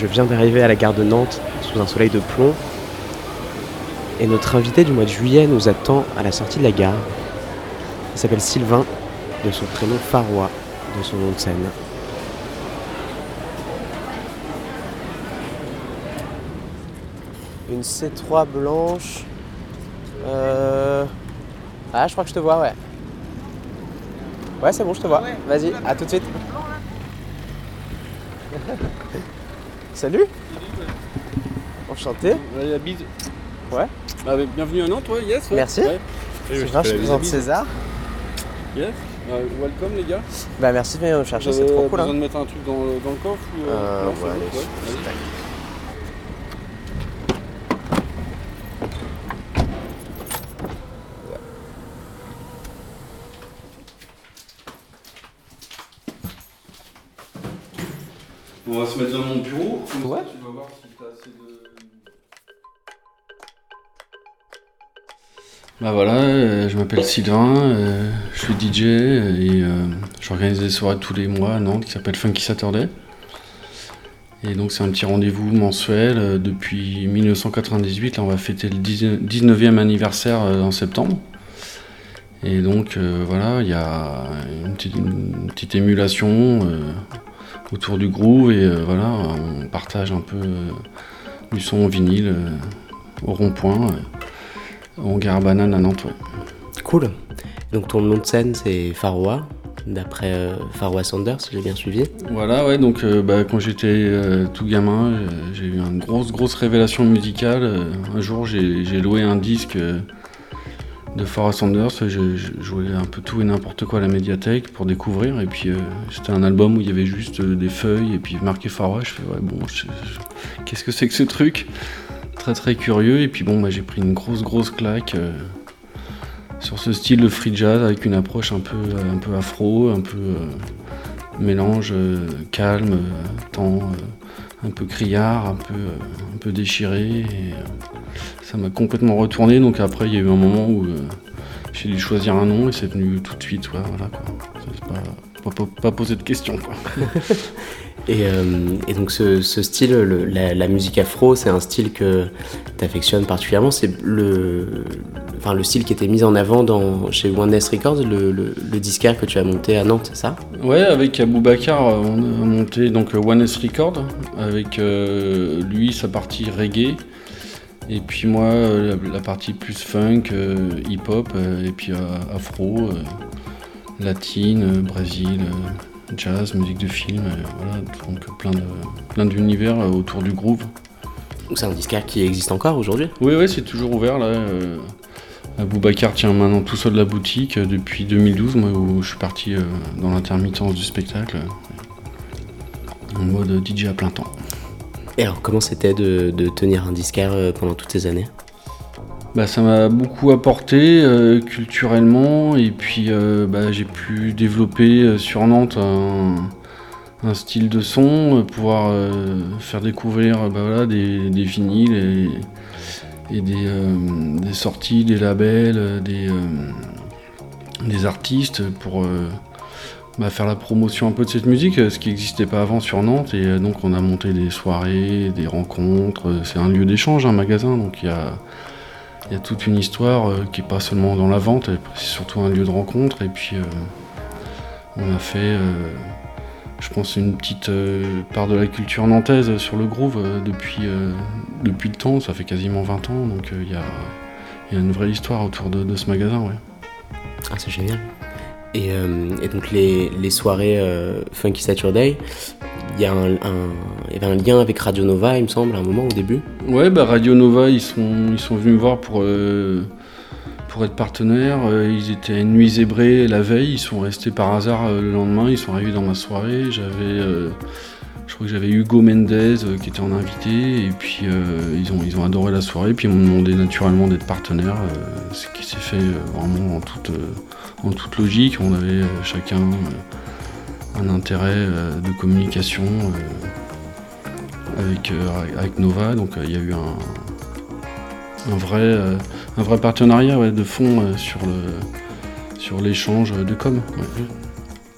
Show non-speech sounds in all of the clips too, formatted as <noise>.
Je viens d'arriver à la gare de Nantes sous un soleil de plomb. Et notre invité du mois de juillet nous attend à la sortie de la gare. Il s'appelle Sylvain, de son prénom Farois, de son nom de scène. Une C3 blanche. Euh... Ah, je crois que je te vois, ouais. Ouais, c'est bon, je te vois. Vas-y, à tout de suite. Salut Enchanté. La bise. Ouais. Bah, bienvenue à Nantes, ouais, yes. ouais. Merci. Ouais. C'est vrai, je présente César. Yes. Euh, welcome les gars. Bah merci de venir nous chercher, c'est trop cool. besoin Hein. de mettre un truc dans le, dans le coffre ou Euh, c'est ouais, ouais, tac. On va se mettre dans mon bureau. comme ça, Ouais. Tu voir assez de. Bah voilà, euh, je m'appelle Sylvain, euh, je suis DJ et euh, j'organise des soirées tous les mois à Nantes qui s'appellent Funky Saturday. Et donc c'est un petit rendez-vous mensuel depuis 1998. Là on va fêter le 19e anniversaire en septembre. Et donc voilà, il y a une petite, émulation autour du groove et euh, voilà, on partage un peu euh, du son en vinyle euh, au rond-point, en gare à banane à Nantes. ouais. Cool. Donc ton nom de scène c'est Faroua, d'après Faroua Sanders, si j'ai bien suivi. Voilà, ouais, donc bah, quand j'étais tout gamin, j'ai eu une grosse, grosse révélation musicale. Un jour, j'ai loué un disque de Farrah Sanders. Je, jouais un peu tout et n'importe quoi à la médiathèque pour découvrir. Et puis, euh, c'était un album où il y avait juste euh, des feuilles et puis marqué Farrah. Je fais, ouais, bon, qu'est-ce que c'est que ce truc? Très, très curieux. Et puis, bon, bah, j'ai pris une grosse, grosse claque. euh, sur ce style de free jazz avec une approche un peu, un peu afro, un peu mélange calme, temps un peu criard, un peu, euh, déchiré. Euh, ça m'a complètement retourné. Donc après, il y a eu un moment où euh, j'ai dû choisir un nom et c'est venu tout de suite. voilà, pas, poser de questions. <laughs> Et, euh, et donc ce, style, le- la, musique afro, c'est un style que tu affectionnes particulièrement. C'est le, enfin, le style qui était mis en avant dans, chez One S Records, le, le, que tu as monté à Nantes, c'est ça? Ouais, avec Aboubacar, euh, on a monté donc euh, One S Record, avec lui sa partie reggae, et puis moi la, partie plus funk, hip-hop, et puis afro, latine, Brésil, jazz, musique de film, voilà, donc plein de plein d'univers euh, autour du groove. Donc c'est un disquaire qui existe encore aujourd'hui Oui, oui, c'est toujours ouvert là. Euh, Aboubacar tient maintenant tout seul la boutique euh, depuis 2012, moi où je suis parti euh, dans l'intermittence du spectacle, en mode DJ à plein temps. Et alors comment c'était de, de tenir un disquaire pendant toutes ces années? Bah, ça m'a beaucoup apporté euh, culturellement et puis euh, bah, j'ai pu développer euh, sur Nantes un, style de son, pouvoir faire découvrir bah, voilà, des, des vinyles et, des, sorties, des labels, des, artistes pour bah, faire la promotion un peu de cette musique, ce qui n'existait pas avant sur Nantes. Et donc on a monté des soirées, des rencontres. C'est un lieu d'échange, un magasin, il y a toute une histoire euh, qui est pas seulement dans la vente, c'est surtout un lieu de rencontre. Et puis euh, on a fait, euh, je pense, une petite part de la culture nantaise sur le groove depuis, depuis le temps. Ça fait quasiment 20 ans, donc il y, a, il y a une vraie histoire autour de, de ce magasin. Ouais. Ah, c'est génial. Et, euh, et donc les, les soirées euh, Funky Saturday, il y, y avait un lien avec Radio Nova, il me semble, à un moment au début. Ouais, bah Radio Nova, ils sont, ils sont venus me voir pour, euh, pour être partenaires. ils étaient à une nuit zébrée la veille, ils sont restés par hasard le lendemain, ils sont arrivés dans ma soirée. J'avais, je crois que j'avais Hugo Mendez qui était en invité, et puis ils, ont, ils ont adoré la soirée, puis ils m'ont demandé naturellement d'être partenaire, ce qui s'est fait vraiment en toute, en toute logique. On avait chacun un intérêt de communication avec, avec Nova, donc il y a eu un un vrai, euh, un vrai partenariat de fond euh, sur le sur l'échange de com.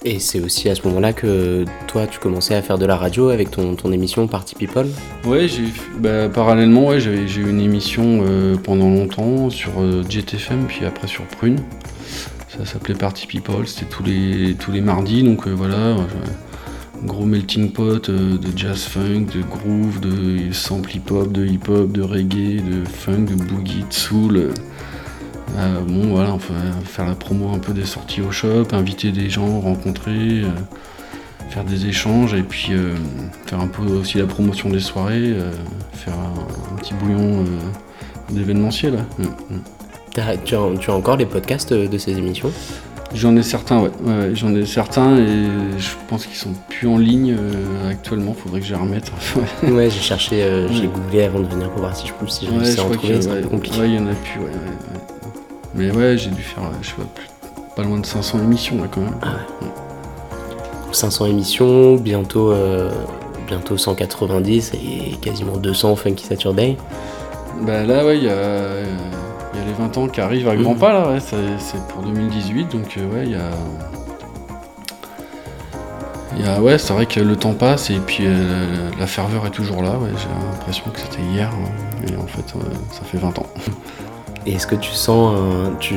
Et c'est aussi à ce moment-là que toi, tu commençais à faire de la radio avec ton, ton émission Party People? Ouais, bah, parallèlement, ouais, j'ai eu une émission euh, pendant longtemps sur GTFM, puis après sur Prune. Ça s'appelait Party People, c'était tous les, tous les mardis, donc voilà gros melting pot euh, de jazz funk, de groove, de sample hip-hop, de hip-hop, de reggae, de funk, de boogie, de soul. Euh, bon voilà, faire la promo un peu des sorties au shop, inviter des gens, rencontrer, euh, faire des échanges et puis faire un peu aussi la promotion des soirées, faire un, petit bouillon d'événementiel. Mm, Tu, as, encore les podcasts de ces émissions? J'en ai certains, ouais. J'en ai certains et je pense qu'ils sont plus en ligne euh, actuellement. Faudrait que je les remette. <laughs> ouais, j'ai cherché, euh, j'ai googlé avant de venir pour voir si je, si je réussissais à en trouver. C'est compliqué. Ouais, il y en a plus, ouais. Mais ouais, j'ai dû faire, je sais pas, plus, pas loin de 500 émissions là quand même. Ah ouais. 500 émissions, bientôt, euh, bientôt 190 et quasiment 200 Funky Saturday. Bah là, ouais, il y a il y a les 20 ans qui arrivent à grands mmh. pas là, ouais, c'est pour 2018, donc euh, ouais, il y a. Il y a, ouais, c'est vrai que le temps passe et puis euh, la ferveur est toujours là. Ouais, J'ai l'impression que c'était hier, mais en fait, ça fait 20 ans. Et est-ce que tu sens, tu,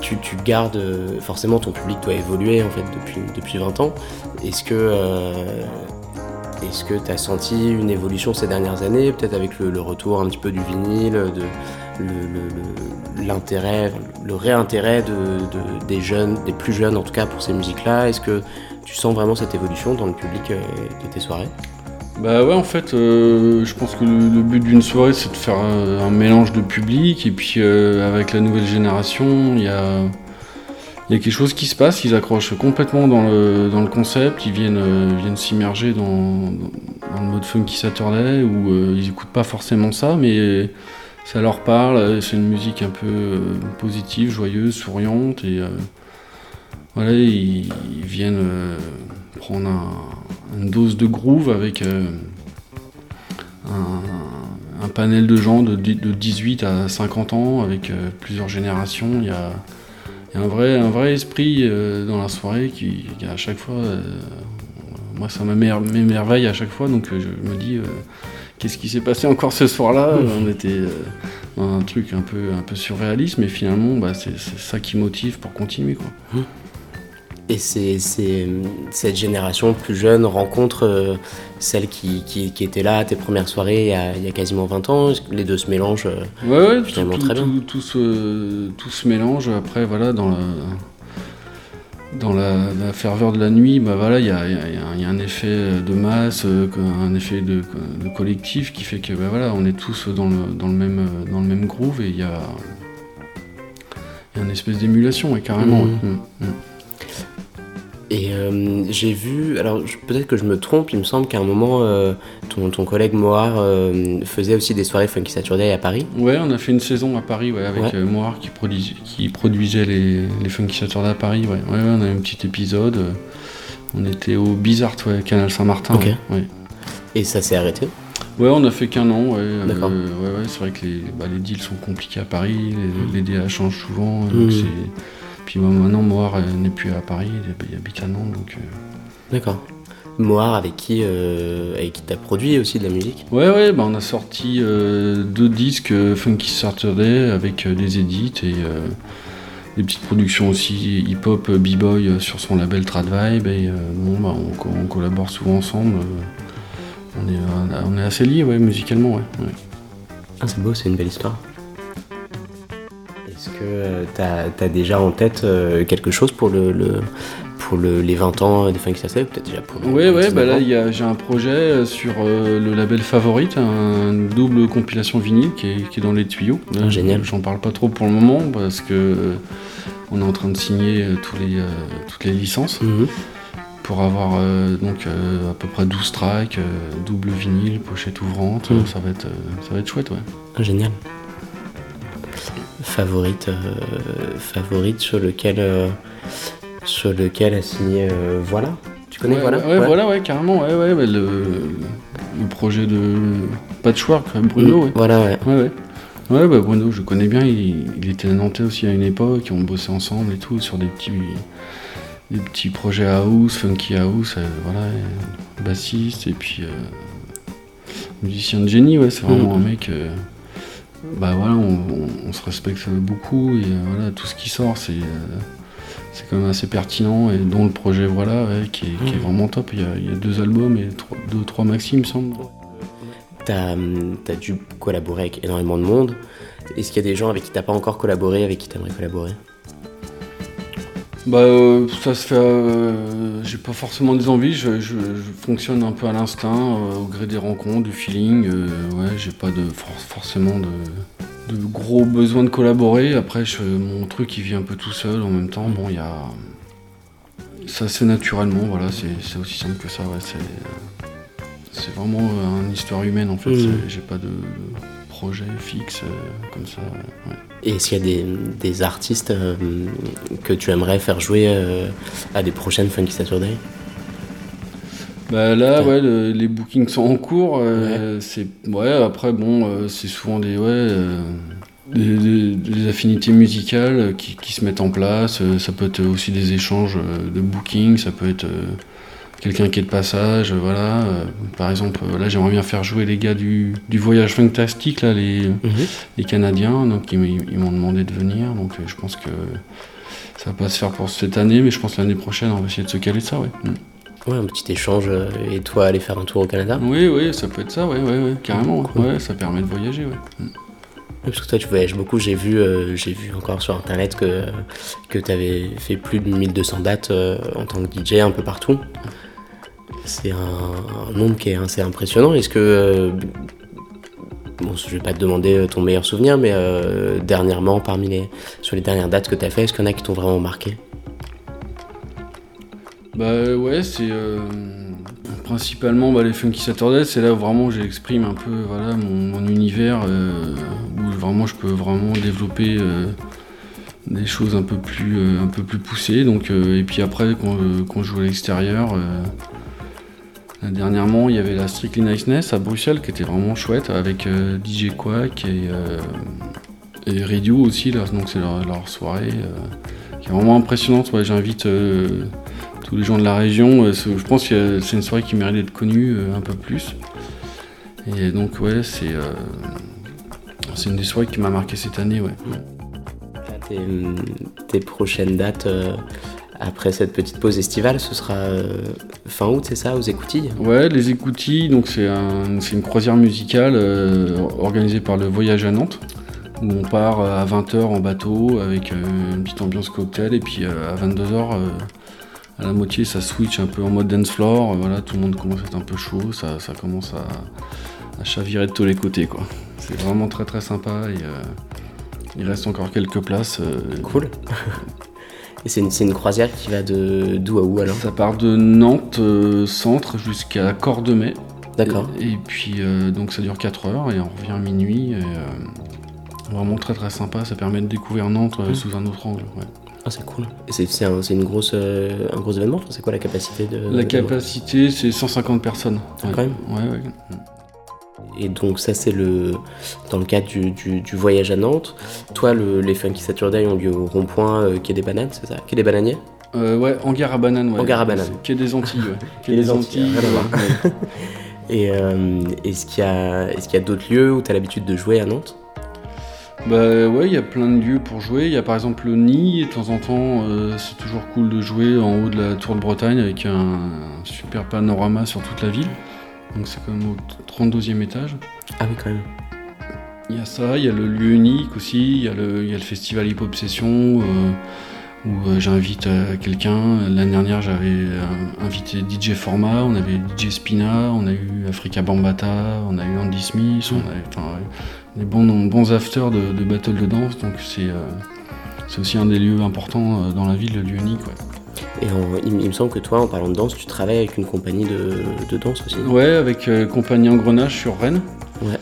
tu, tu, gardes forcément ton public doit évoluer en fait depuis, depuis 20 ans. Est-ce que euh, est-ce que tu as senti une évolution ces dernières années, peut-être avec le, retour un petit peu du vinyle, de, l'intérêt, le, réintérêt de, des jeunes, des plus jeunes en tout cas pour ces musiques-là? Est-ce que tu sens vraiment cette évolution dans le public euh, de tes soirées? Bah ouais en fait euh, je pense que le, but d'une soirée c'est de faire un, mélange de public. Et puis euh, avec la nouvelle génération il y a, y a quelque chose qui se passe, ils accrochent complètement dans le, dans le concept, ils viennent, viennent s'immerger dans, le mode funky Saturday où ils écoutent pas forcément ça mais ça leur parle, c'est une musique un peu euh, positive, joyeuse, souriante, et euh, voilà, ils, viennent euh, prendre une dose de groove avec un, panel de gens de, 18 à 50 ans, avec plusieurs générations. Il y a, un, vrai, un vrai esprit dans la soirée qui, à chaque fois, moi ça m'émerveille à chaque fois, donc je me dis qu'est-ce qui s'est passé encore ce soir-là On était euh, dans un truc un peu, un peu surréaliste, mais finalement, bah, c'est ça qui motive pour continuer. Quoi. Et c'est cette génération plus jeune rencontre euh, celle qui, qui, était là à tes premières soirées il y, a, quasiment 20 ans. Les deux se mélangent euh, ouais, ouais, finalement tout, très bien. Tout, se, tout, se, mélange après, voilà, dans la dans la, ferveur de la nuit, bah voilà, il y, a, un effet de masse, euh, un effet de, collectif qui fait que bah voilà, on est tous dans le, même, dans le même groove et il y a, une espèce d'émulation, carrément. Mmh. Mmh, mmh. Et euh, j'ai vu, alors peut-être que je me trompe, il me semble qu'à un moment, euh, ton, ton, collègue Moar euh, faisait aussi des soirées Funky Saturday à Paris. Ouais, on a fait une saison à Paris ouais, avec Moar qui, qui, produisait les, les Funky Saturday à Paris. Ouais. ouais, on a eu un petit épisode. On était au Bizarre, ouais, Canal Saint-Martin. Ouais. Et ça s'est arrêté Ouais, on a fait qu'un an. Ouais, D'accord. ouais, ouais, c'est vrai que les, bah, les, deals sont compliqués à Paris, les, les DA changent souvent. Donc mmh. Puis maintenant, Moir n'est plus à Paris, il habite à Nantes. Donc, euh. D'accord. Moir, avec qui euh, avec qui t'as produit aussi de la musique? Ouais, ouais, bah on a sorti euh, deux disques Funky Saturday avec des edits et des petites productions aussi hip-hop, b-boy sur son label Trad Vibe. Et bon, bah, on, collabore souvent ensemble. on, est, on est assez liés, ouais, musicalement, ouais. Ah, c'est beau, c'est une belle histoire. Est-ce que tu as, déjà en tête euh, quelque chose pour le, pour le, les 20 ans des Funky Saturday, peut-être déjà pour Ouais, ouais, bah là j'ai un projet sur le label Favorite, un double compilation vinyle qui est, qui est dans les tuyaux. Ah, génial. J'en parle pas trop pour le moment parce que on est en train de signer tous les, toutes les licences. Mhm. Pour avoir donc à peu près 12 tracks, double vinyle, pochette ouvrante, Mhm. ça, va être, ça va être chouette, ouais. Ah, génial. Favorite, euh, favorite sur lequel, euh, sur lequel a signé euh, Voilà. Tu connais ouais, Voilà ouais, voilà, ouais, carrément, ouais, ouais, le, le projet de Patchwork, Bruno, ouais. Voilà, ouais. Ouais, ouais. Bah Bruno, je connais bien, il, il était à Nantais aussi à une époque, on bossait ensemble et tout, sur des petits, des petits projets house, funky house, euh, voilà, et bassiste, et puis euh, musicien de génie, ouais, c'est vraiment Mhm. un mec, euh, bah voilà, on, on- on se respecte beaucoup, et euh, voilà, tout ce qui sort, c'est euh, c'est quand même assez pertinent, et dont le projet, voilà, ouais, qui, est, qui est Mhm. vraiment top, il y, a, il y a deux albums et trois, deux, trois maxi, il me semble. T'as as dû collaborer avec énormément de monde. Est-ce qu'il y a des gens avec qui t'as pas encore collaboré, avec qui t'aimerais collaborer? Bah, euh, ça se fait. euh, J'ai pas forcément des envies, je, je- je fonctionne un peu à l'instinct, euh, au gré des rencontres, du feeling. euh, ouais, j'ai pas de for- forcément de, de gros besoin de collaborer. Après, je- mon truc il vit un peu tout seul en même temps. Bon, il y a. Ça se fait naturellement, voilà, c'est aussi simple que ça, ouais. C'est c'est vraiment une histoire humaine en fait. C'est- J'ai pas de projet fixe euh, comme ça. ouais. Et est-ce qu'il y a des, des artistes euh, que tu aimerais faire jouer euh, à des prochaines Funky Saturday? Bah là, ouais, le- les bookings sont en cours. euh, C'est ouais. Après, bon, euh, c'est souvent des ouais, euh, des, des- des affinités musicales qui, qui se mettent en place. Ça peut être aussi des échanges de booking. Ça peut être quelqu'un qui est de passage. euh, voilà. Euh, par exemple, euh, là, j'aimerais bien faire jouer les gars du, du voyage fantastique là, les, les Canadiens. Donc ils, m'ont demandé de venir. Donc je pense que ça va pas se faire pour cette année, mais je pense que l'année prochaine, on va essayer de se caler ça, ouais. Mm. Ouais, un petit échange et toi aller faire un tour au Canada Oui, oui, ça peut être ça, ouais, ouais, ouais, carrément. ouais. Cool. Ouais, ça permet de voyager, ouais. Mm. Oui, Parce que toi, tu voyages beaucoup. J'ai vu, euh, j'ai vu encore sur internet que, que tu avais fait plus de 1200 dates euh, en tant que DJ un peu partout. C'est un, nombre qui est assez impressionnant. Est-ce que. euh, bon, je vais pas te demander euh, ton meilleur souvenir, mais euh, dernièrement, parmi les, sur les dernières dates que tu as fait, est-ce qu'il y en a qui t'ont vraiment marqué? Bah ouais, c'est principalement bah, les Funky Saturday, c'est là où vraiment j'exprime un peu voilà, mon, univers, où vraiment je peux vraiment développer des choses un peu plus, un peu plus poussées. Donc, et puis après, quand, quand je joue à l'extérieur, dernièrement, il y avait la Strictly Niceness à Bruxelles qui était vraiment chouette avec euh, DJ Quack et, euh, et Radio aussi, là, donc c'est leur, leur soirée euh, qui est vraiment impressionnante. J'invite tous les gens de la région. je pense que c'est une soirée qui mérite d'être connue un peu plus. Et donc, ouais, c'est une des soirées qui m'a marqué cette année, ouais. Tes, prochaines dates après cette petite pause estivale, ce sera euh, fin août, c'est ça, aux écoutilles Ouais, les écoutilles, donc c'est un- une croisière musicale euh, organisée par le Voyage à Nantes, où on part euh, à 20h en bateau avec euh, une petite ambiance cocktail, et puis euh, à 22h, à la moitié, ça switch un peu en mode dance floor, voilà, tout le monde commence à être un peu chaud, ça, ça commence à, à chavirer de tous les côtés, quoi. C'est vraiment très très sympa, et il reste encore quelques places. Cool. <laughs> Et c'est une, croisière qui va de d'où à où alors Ça part de Nantes euh, centre jusqu'à Cordemais. D'accord. Et, et puis euh, donc ça dure 4 heures et on revient à minuit. Et, euh, vraiment très très sympa, ça permet de découvrir Nantes euh, Mm. sous un autre angle. ouais. Ah, c'est cool. Et c'est un, c'est une grosse, euh, un gros événement C'est quoi la capacité de La capacité c'est 150 personnes. Ah, Ouais. quand même. Ouais, ouais. Et donc ça c'est le dans le cadre du, du- du voyage à Nantes. Toi, le- les Funky Saturday ont lieu au rond-point euh, Quai des Bananes, c'est ça? Quai des Bananiers? Euh, ouais, hangar à banane. Ouais. Hangar à banane. C'est Quai des Antilles. Ouais. Quai <laughs> Quai des des Antilles. <laughs> Et euh, est-ce qu'il y a, est-ce qu'il y a d'autres lieux où tu as l'habitude de jouer à Nantes? Bah ouais, il y a plein de lieux pour jouer. Il y a par exemple le Nid, de temps en temps, euh, c'est toujours cool de jouer en haut de la Tour de Bretagne avec un, super panorama sur toute la ville. Donc c'est comme au 32e étage. Ah oui, quand même. Il y a ça, il y a le lieu unique aussi, il y a le, il y a le festival Hip Hop Session, euh, où j'invite quelqu'un. L'année dernière, j'avais invité DJ Format, on avait DJ Spina, on a eu Africa Bambata, on a eu Andy Smith, on a des bons, bons afters de, de battle de danse, donc c'est c'est aussi un des lieux importants dans la ville, le lieu unique. Et il, me semble que toi, en parlant de danse, tu travailles avec une compagnie de, danse aussi. Ouais, avec euh, Compagnie Engrenage sur Rennes. Ouais.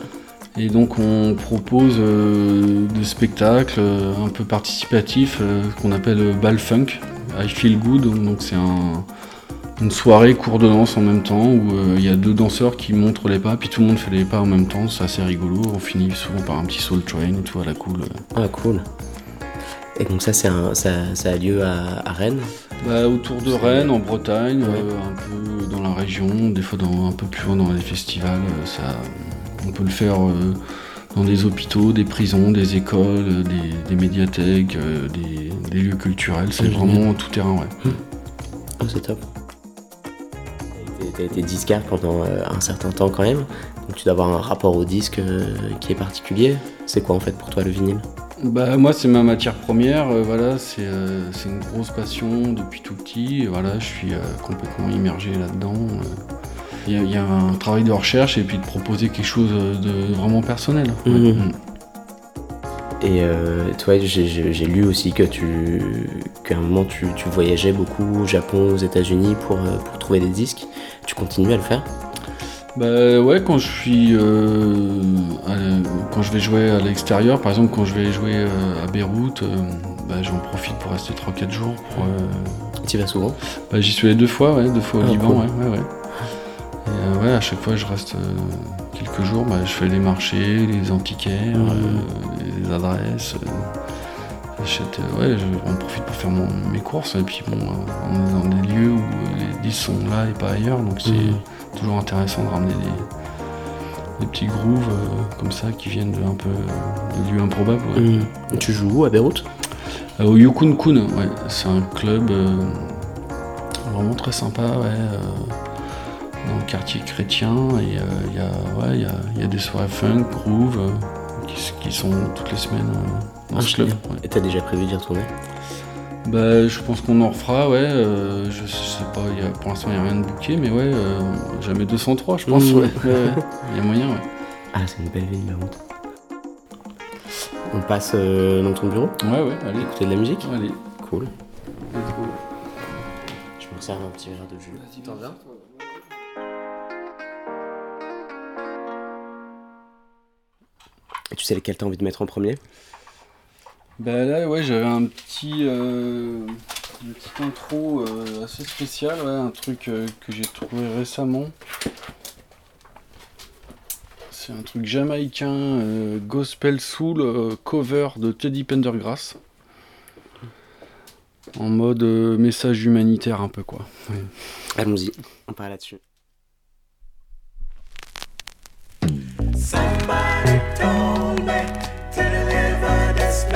Et donc on propose euh, des spectacles euh, un peu participatifs qu'on appelle Ball Funk, I Feel Good. Donc c'est une soirée cours de danse en même temps où il y a deux danseurs qui montrent les pas, puis tout le monde fait les pas en même temps. C'est assez rigolo. On finit souvent par un petit soul train et tout à la cool. Ah cool. Et donc ça, ça, ça, a lieu à, Rennes? Bah, Autour de Rennes, en Bretagne, euh, un peu dans la région, des fois dans, un peu plus loin dans les festivals. Euh, ça, on peut le faire euh, dans des hôpitaux, des prisons, des écoles, des, médiathèques, des, lieux culturels. C'est vraiment tout terrain, ouais. Oh, c'est top. Tu as été disquaire pendant un certain temps quand même, donc tu dois avoir un rapport au disque qui est particulier. C'est quoi en fait pour toi le vinyle? Bah, moi, c'est ma matière première. Euh, voilà, euh, c'est une grosse passion depuis tout petit. voilà, je suis euh, complètement immergé là-dedans. Il y, a un travail de recherche et puis de proposer quelque chose de vraiment personnel. Mmh. Mmh. Et toi, j'ai lu aussi que tu, qu'à un moment tu, voyageais beaucoup au Japon, aux États-Unis pour, pour trouver des disques. Tu continues à le faire? Bah ouais, quand je suis euh, quand je vais jouer à l'extérieur, par exemple quand je vais jouer euh, à Beyrouth, euh, bah, j'en profite pour rester 3-4 jours. Pour, tu y vas souvent? bah, J'y suis allé deux fois, ouais, deux fois au ah, Liban, ouais, ouais, ouais. Et ouais, à chaque fois je reste quelques jours, bah, je fais les marchés, les antiquaires, mmh. les adresses. J'achète, ouais, j'en profite pour faire mes courses et puis bon, on est dans des lieux où les disques sont là et pas ailleurs, donc c'est mmh toujours intéressant de ramener des, petits grooves euh, comme ça qui viennent de un peu de lieux improbables. Mmh. Tu joues où à Beyrouth euh, Au Yukun Kun, ouais. C'est un club euh, vraiment très sympa, ouais, dans le quartier chrétien. Et il y, a, y, des soirées funk, groove, qui, sont toutes les semaines dans ce club. Et t'as déjà prévu d'y retourner? Bah, je pense qu'on en refera, ouais. Euh, je, sais pas, y a, pour l'instant, il n'y a rien de bouquet, mais ouais, euh, jamais 203, je pense. ouais. Il y a moyen, ouais. Ah, c'est une belle ville, la route. On passe euh, dans ton bureau? Ouais, ouais, allez. Écouter de la musique? Allez. Cool. Je me sers un petit verre de jus. Vas-y, t'en viens Et tu sais lequel t'as envie de mettre en premier? Bah là, ouais, j'avais un petit, euh, une petite intro euh, assez spéciale, ouais, un truc euh, que j'ai trouvé récemment. C'est un truc jamaïcain, euh, gospel soul, cover de Teddy Pendergrass. En mode message humanitaire un peu quoi. Allons-y, on parle là-dessus.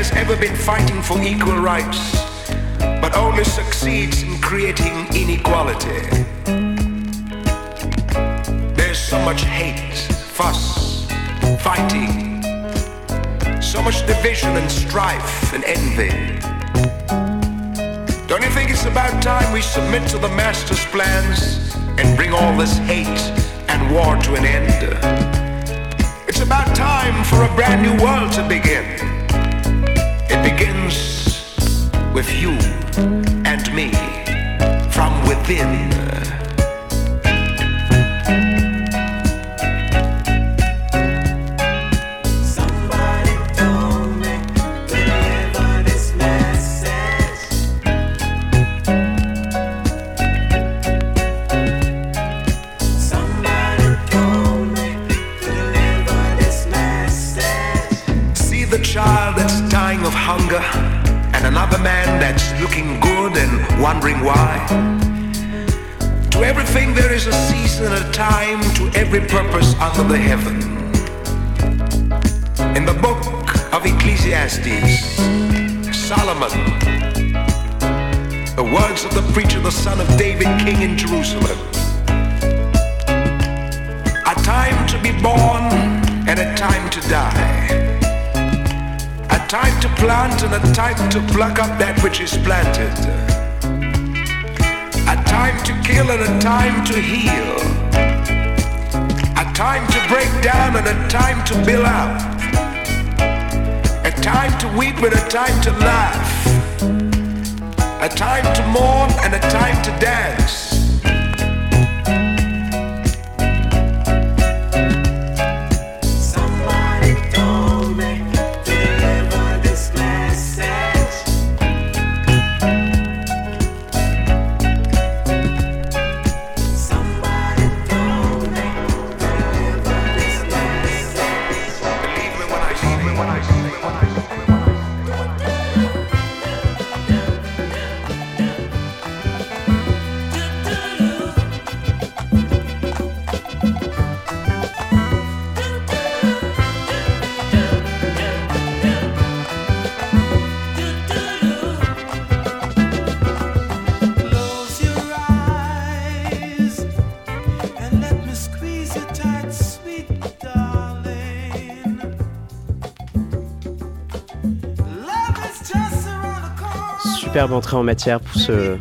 has ever been fighting for equal rights, but only succeeds in creating inequality. There's so much hate, fuss, fighting, so much division and strife and envy. Don't you think it's about time we submit to the master's plans and bring all this hate and war to an end? It's about time for a brand new world to begin. It begins with you and me from within. To everything there is a season and a time to every purpose under the heaven. In the book of Ecclesiastes, Solomon, the words of the preacher, the son of David, king in Jerusalem. A time to be born and a time to die A time to plant and a time to pluck up that which is planted. A time to kill and a time to heal. A time to break down and a time to build up. A time to weep and a time to laugh. A time to mourn and a time to dance. Superbe entrée en matière pour ce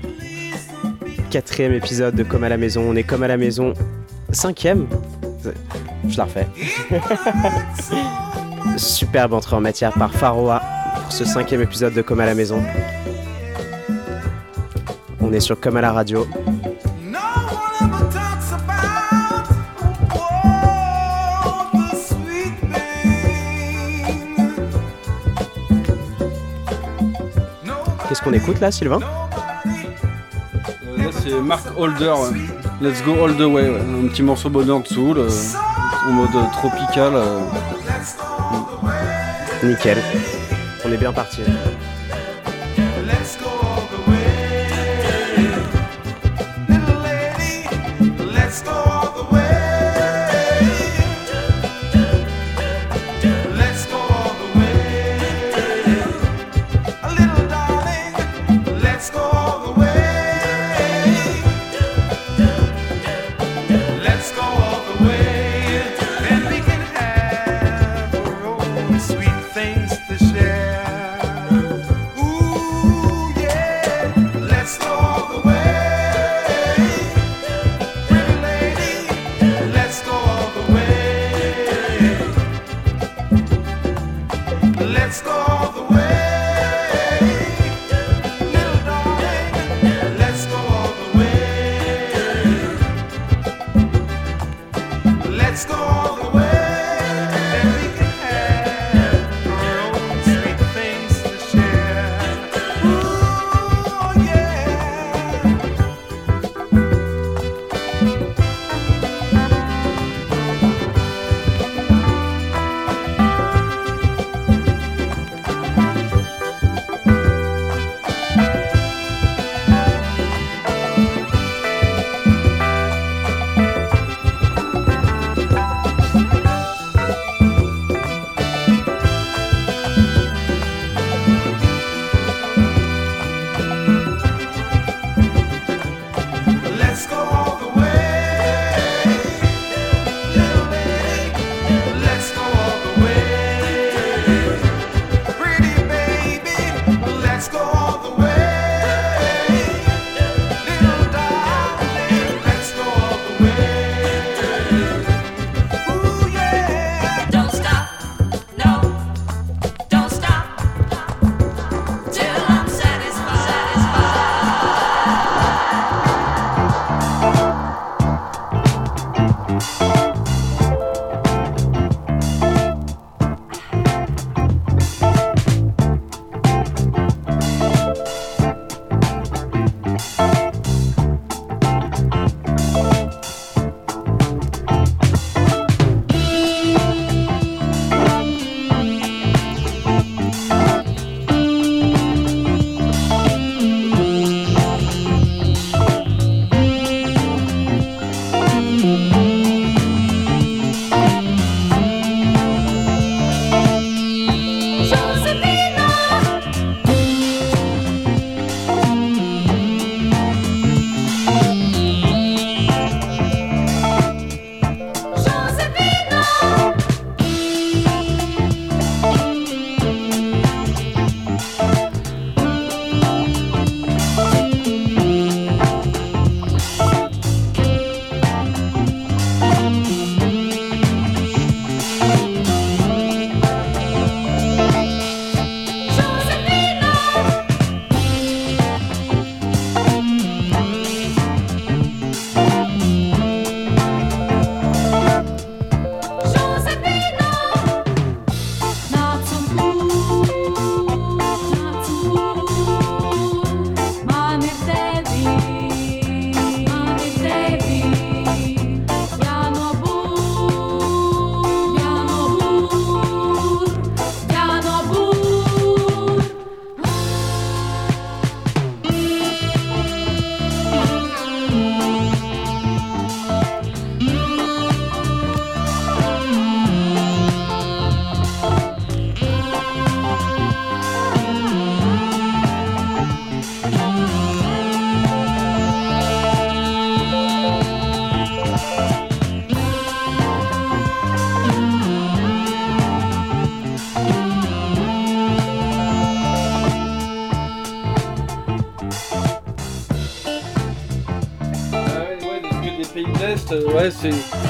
quatrième épisode de Comme à la maison. On est comme à la maison, cinquième. Je la refais. <laughs> superbe entrée en matière par Faroa pour ce cinquième épisode de Comme à la maison. On est sur Comme à la radio. Qu'on écoute là, Sylvain euh, Là, c'est Mark Holder. Let's go all the way. Un petit morceau bonheur dessous, en mode tropical. Euh. Nickel. On est bien parti.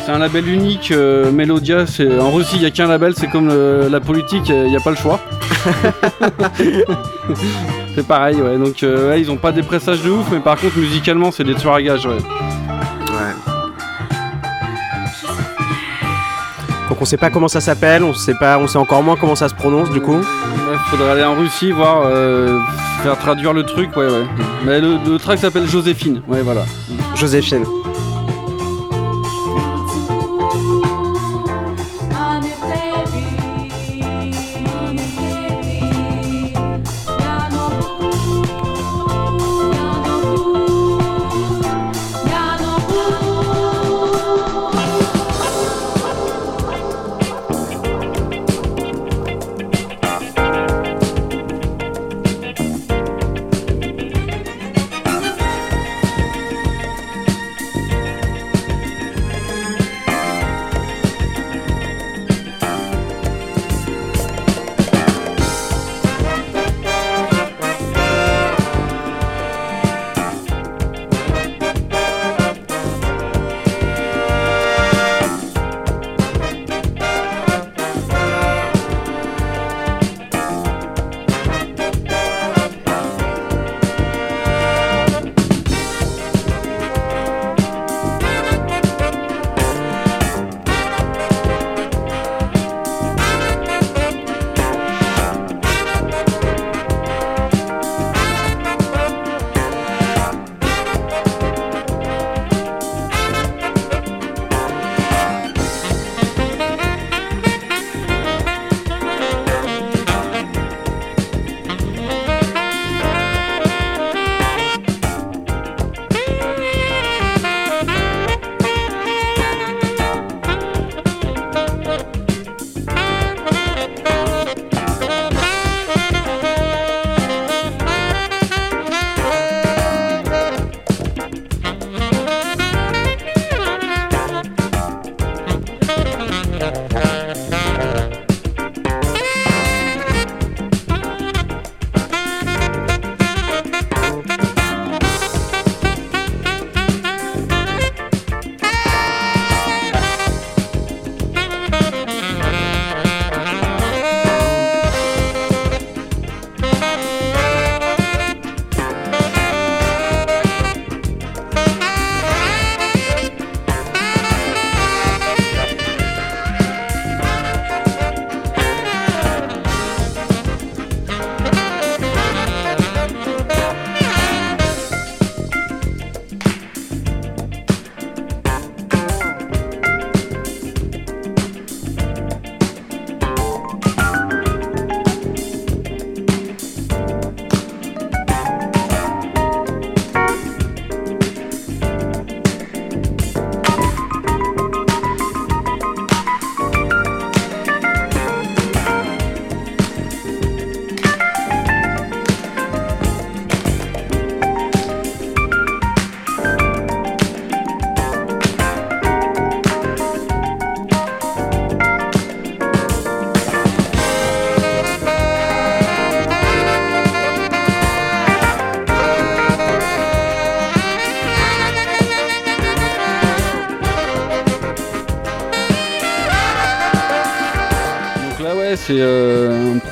C'est un label unique, euh, Melodia. En Russie, il n'y a qu'un label, c'est comme la politique, il n'y a pas le choix. <laughs> c'est pareil, ouais. Donc, euh, ils ont pas des pressages de ouf, mais par contre, musicalement, c'est des tueurs à gages, ouais. Donc on sait pas comment ça s'appelle, on sait pas, on sait encore moins comment ça se prononce du coup. Il faudrait aller en Russie voir, euh, faire traduire le truc, ouais ouais. Mais le, le track s'appelle Joséphine, ouais voilà. Joséphine.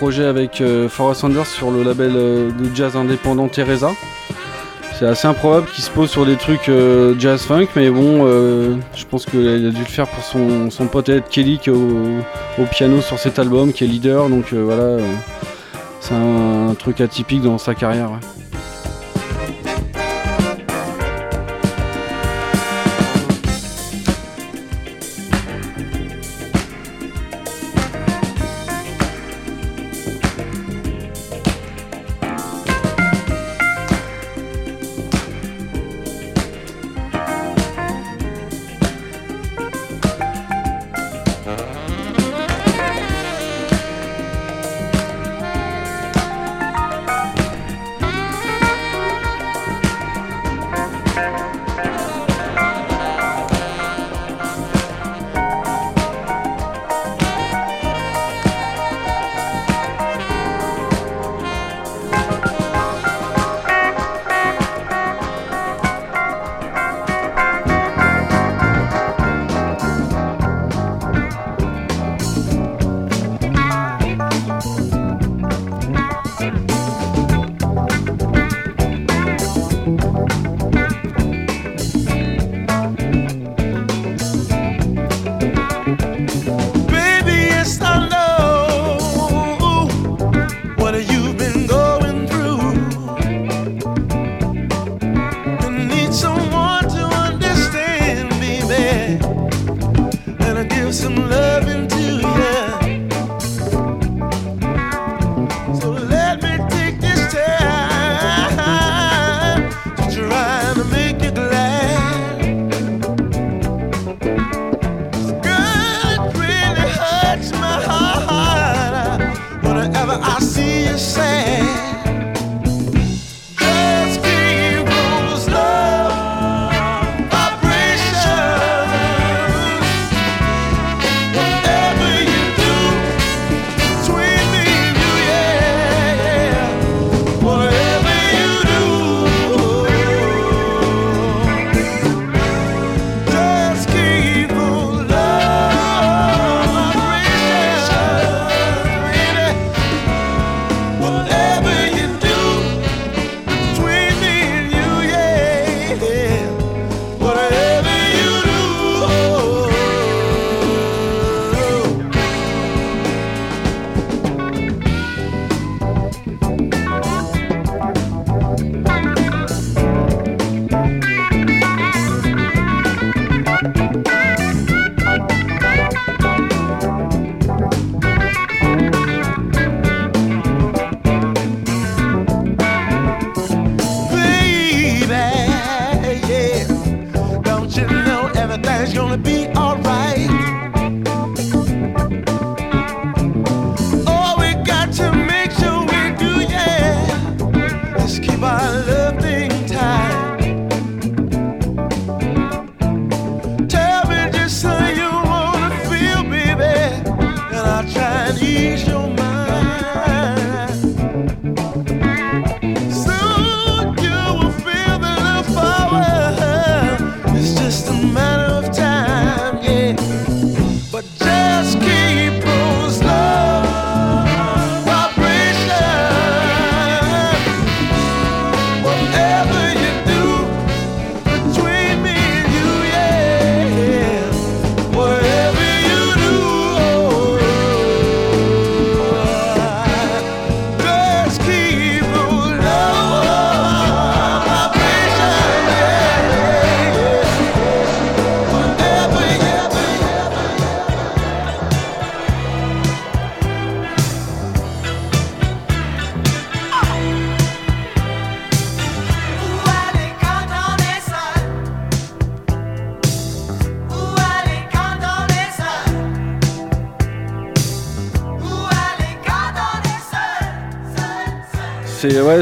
Projet avec euh, Forrest Sanders sur le label euh, de jazz indépendant Teresa. C'est assez improbable qu'il se pose sur des trucs jazz funk, mais bon, je pense qu'il a dû le faire pour son, pote Ed Kelly qui est au, piano sur cet album, qui est leader, donc voilà, c'est un, truc atypique dans sa carrière.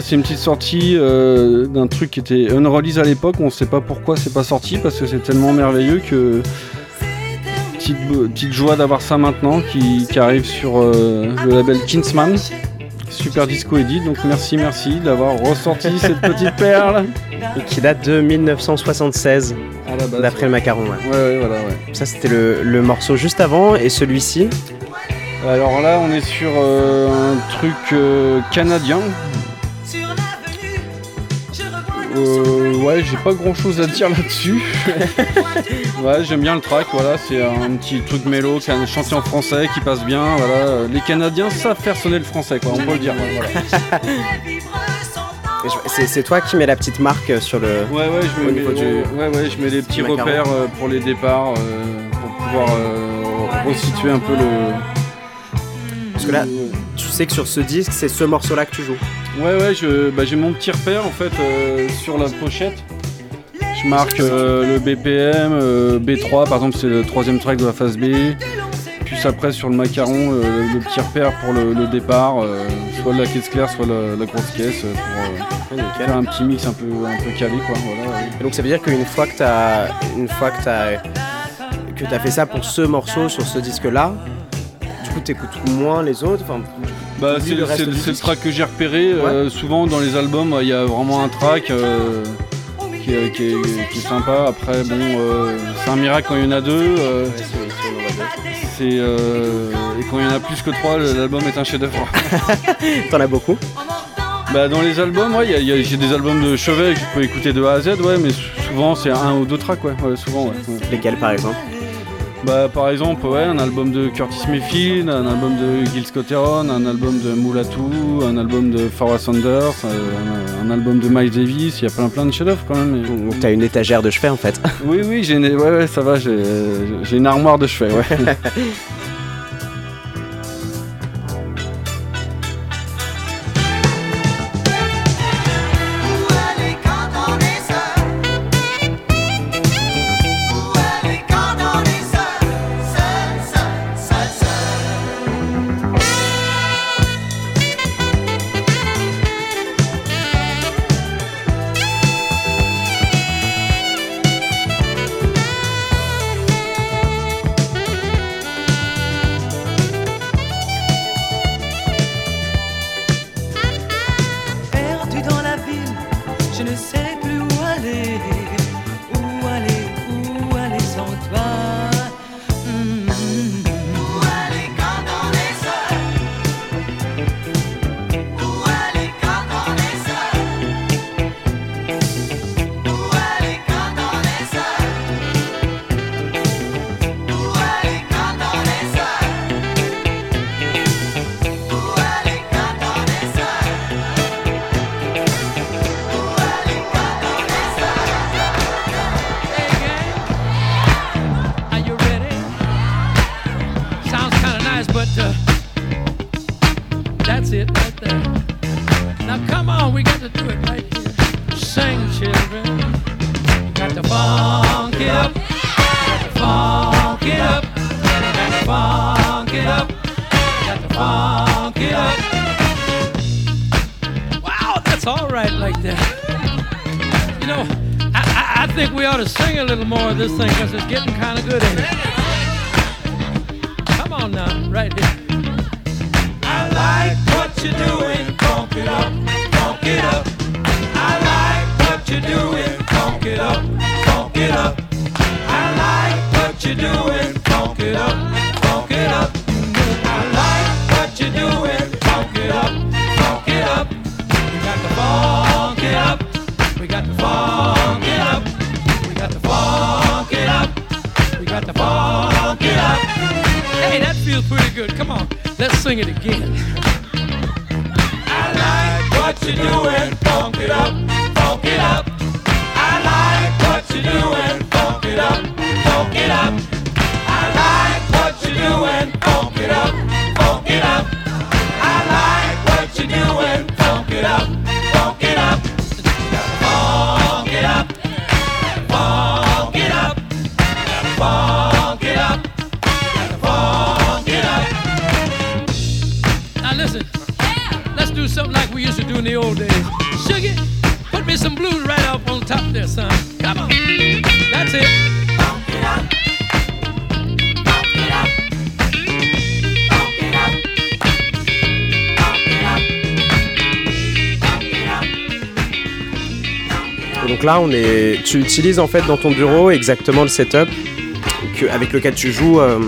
C'est une petite sortie euh, d'un truc qui était unrelease à l'époque. On sait pas pourquoi c'est pas sorti parce que c'est tellement merveilleux que petite, petite joie d'avoir ça maintenant qui, arrive sur euh, le label Kinsman. Super Disco Edit, donc merci, merci d'avoir ressorti <laughs> cette petite perle. Et qui date de 1976, d'après le macaron. Ouais. voilà, Ça, c'était le, morceau juste avant, et celui-ci? Alors là, on est sur euh, un truc canadien, ouais, j'ai pas grand chose à dire là-dessus. <laughs> ouais, j'aime bien le track, voilà, c'est un petit truc mélo, c'est un chantier en français qui passe bien, voilà. Les Canadiens savent faire sonner le français, quoi, on peut le dire. c'est toi qui mets la petite marque sur le. Ouais, ouais, je mets, ouais, ouais, je mets les petits repères euh, pour les départs, euh, pour pouvoir resituer un peu le. Parce que là, tu sais que sur ce disque, c'est ce morceau-là que tu joues. Ouais, ouais, bah, j'ai mon petit repère en fait euh, sur la pochette. Je marque euh, le BPM, euh, B3 par exemple, c'est le troisième track de la phase B. Puis après sur le macaron, le petit repère pour le, départ, soit la caisse claire, soit la, grosse caisse, pour faire un petit mix un peu, un peu calé. Quoi, donc ça veut dire qu'une fois que tu as, une fois que as, que as fait ça pour ce morceau sur ce disque-là, du coup tu écoutes moins les autres bah, c'est le, track que j'ai repéré. Euh, souvent dans les albums, il y a vraiment un track euh, qui, est, sympa. Après, bon, euh, c'est un miracle quand il y en a deux. c'est et quand il y en a plus que trois, l'album est un chef-d'œuvre. <laughs> T'en as beaucoup bah, dans les albums, ouais, j'ai des albums de chevet que je peux écouter de A à Z, ouais, mais souvent c'est un ou deux tracks, ouais, souvent, Lesquels par exemple? Bah, par exemple, ouais, un album de Curtis Mayfield, un album de Gil scott un album de Moulatou, un album de Farrah Sanders, euh, un, album de Miles Davis, il y a plein plein de chefs-d'œuvre quand même. Donc t'as une étagère de chevet en fait Oui, oui, j'ai une... ouais, ouais, ça va, j'ai une armoire de chevet, ouais. <laughs> utilises en fait dans ton bureau exactement le setup avec lequel tu joues euh,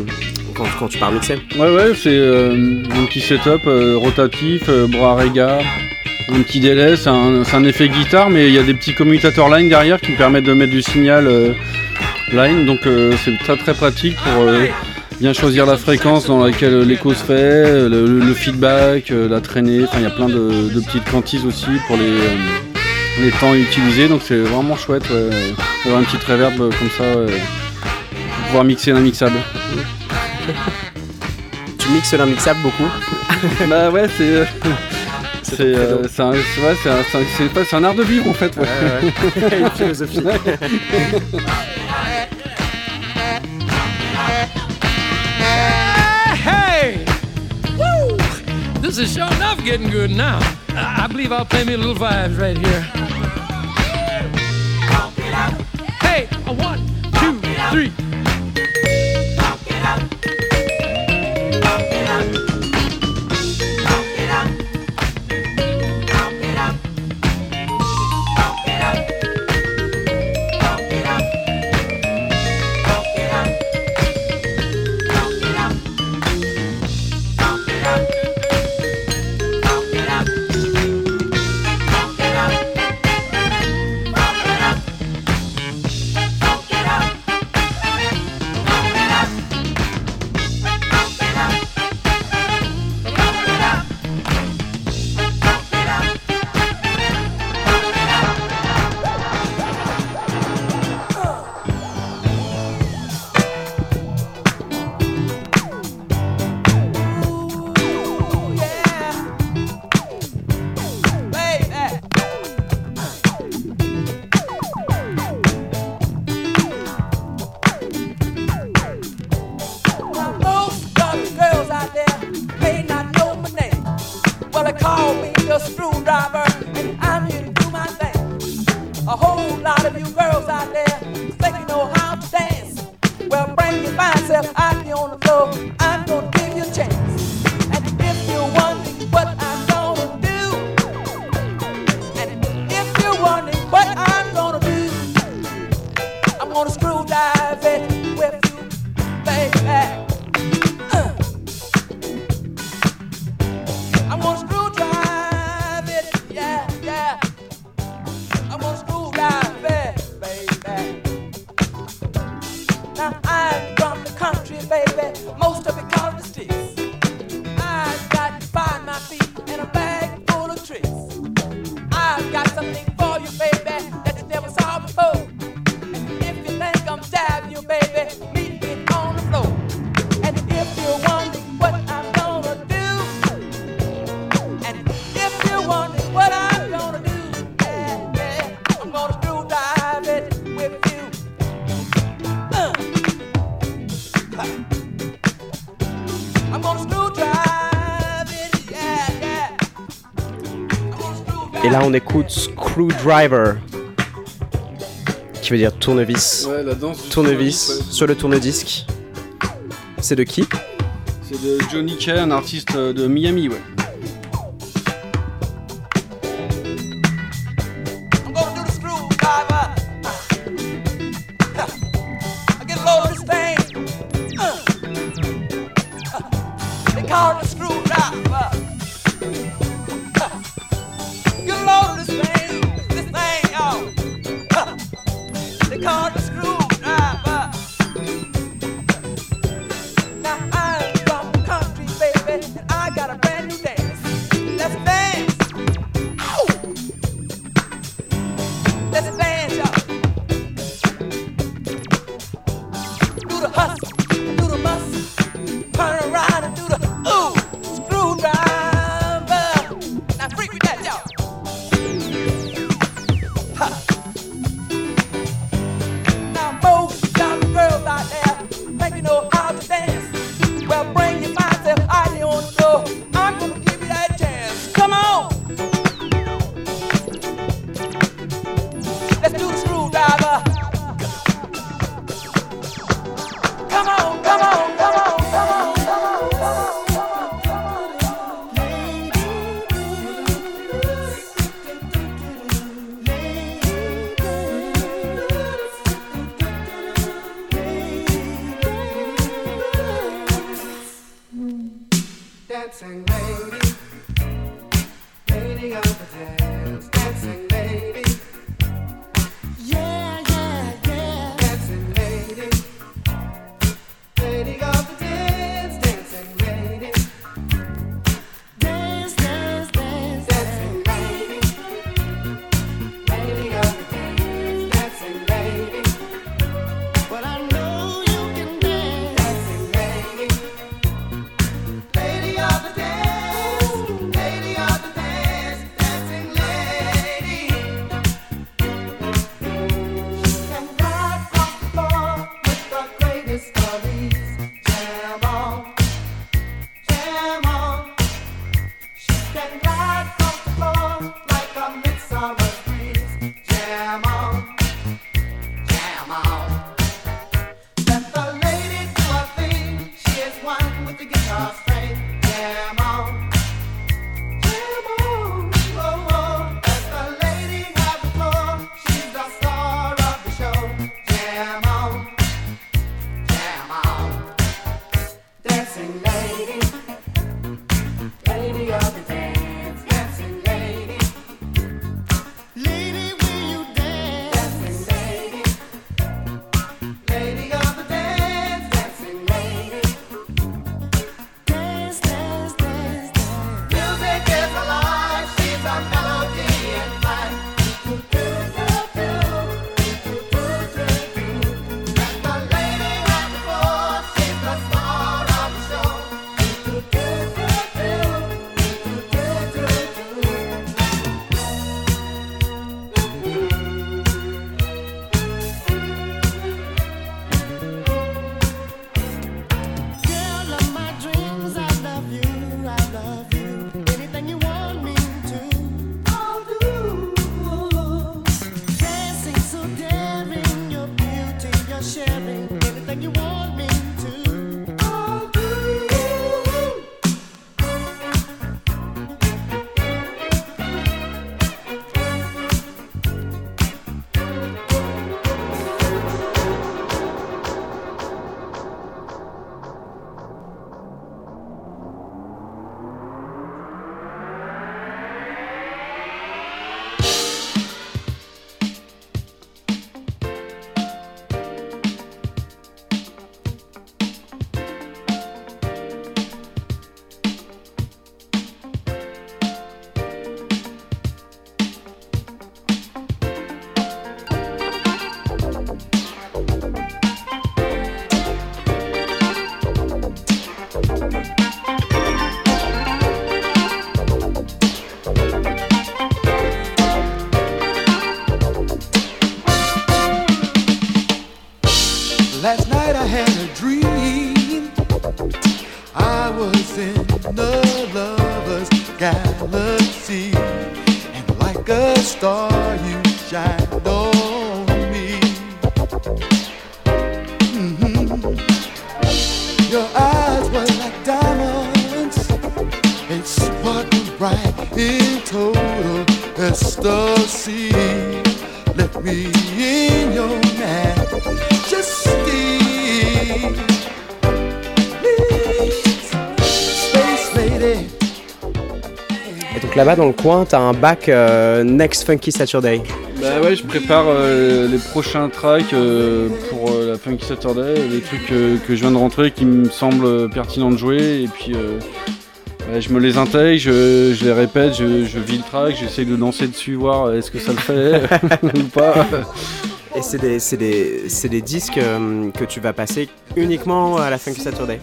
quand, quand tu pars mixer. Ouais, ouais, c'est euh, un petit setup euh, rotatif, bras réga, un petit délai, c'est un, un effet guitare, mais il y a des petits commutateurs line derrière qui me permettent de mettre du signal line, donc c'est très très pratique pour bien choisir la fréquence dans laquelle l'écho se fait, le, feedback, la traînée, enfin il y a plein de, de petites quantises aussi pour les, les temps utilisés, donc c'est vraiment chouette ouais, d'avoir une petite reverb euh, comme ça, ouais, pour pouvoir mixer l'inmixable. <laughs> Tu mixes l'inmixable beaucoup. <laughs> bah ouais, c'est. euh, <laughs> C'est euh, un, c'est un, un- un art de vivre en fait. ouais. Ouais, ouais. Une philosophie. Hey! Woo! This is sure enough getting good now. I, I believe I'll play me a little vibes right here. Hey, a one, two, three. Là, on écoute Screwdriver, qui veut dire tournevis. Ouais, la danse Tournevis tournevis, ouais. sur le tourne-disque. C'est de qui? C'est de Johnny Kay, un artiste euh, de Miami, ouais. Was in the lover's galaxy, and like a star you shine là-bas dans le coin, t'as un bac euh, Next Funky Saturday. Bah ouais, je prépare euh, les prochains tracks euh, pour la Funky Saturday, des trucs que je viens de rentrer qui me semblent pertinents de jouer et puis je me les intègre, je, je les répète, je, je vis le track, j'essaye de danser dessus, voir est-ce que ça le fait <laughs> <laughs> ou pas. Et c'est des, c'est des, c'est des disques que tu vas passer uniquement à la Funky Saturday.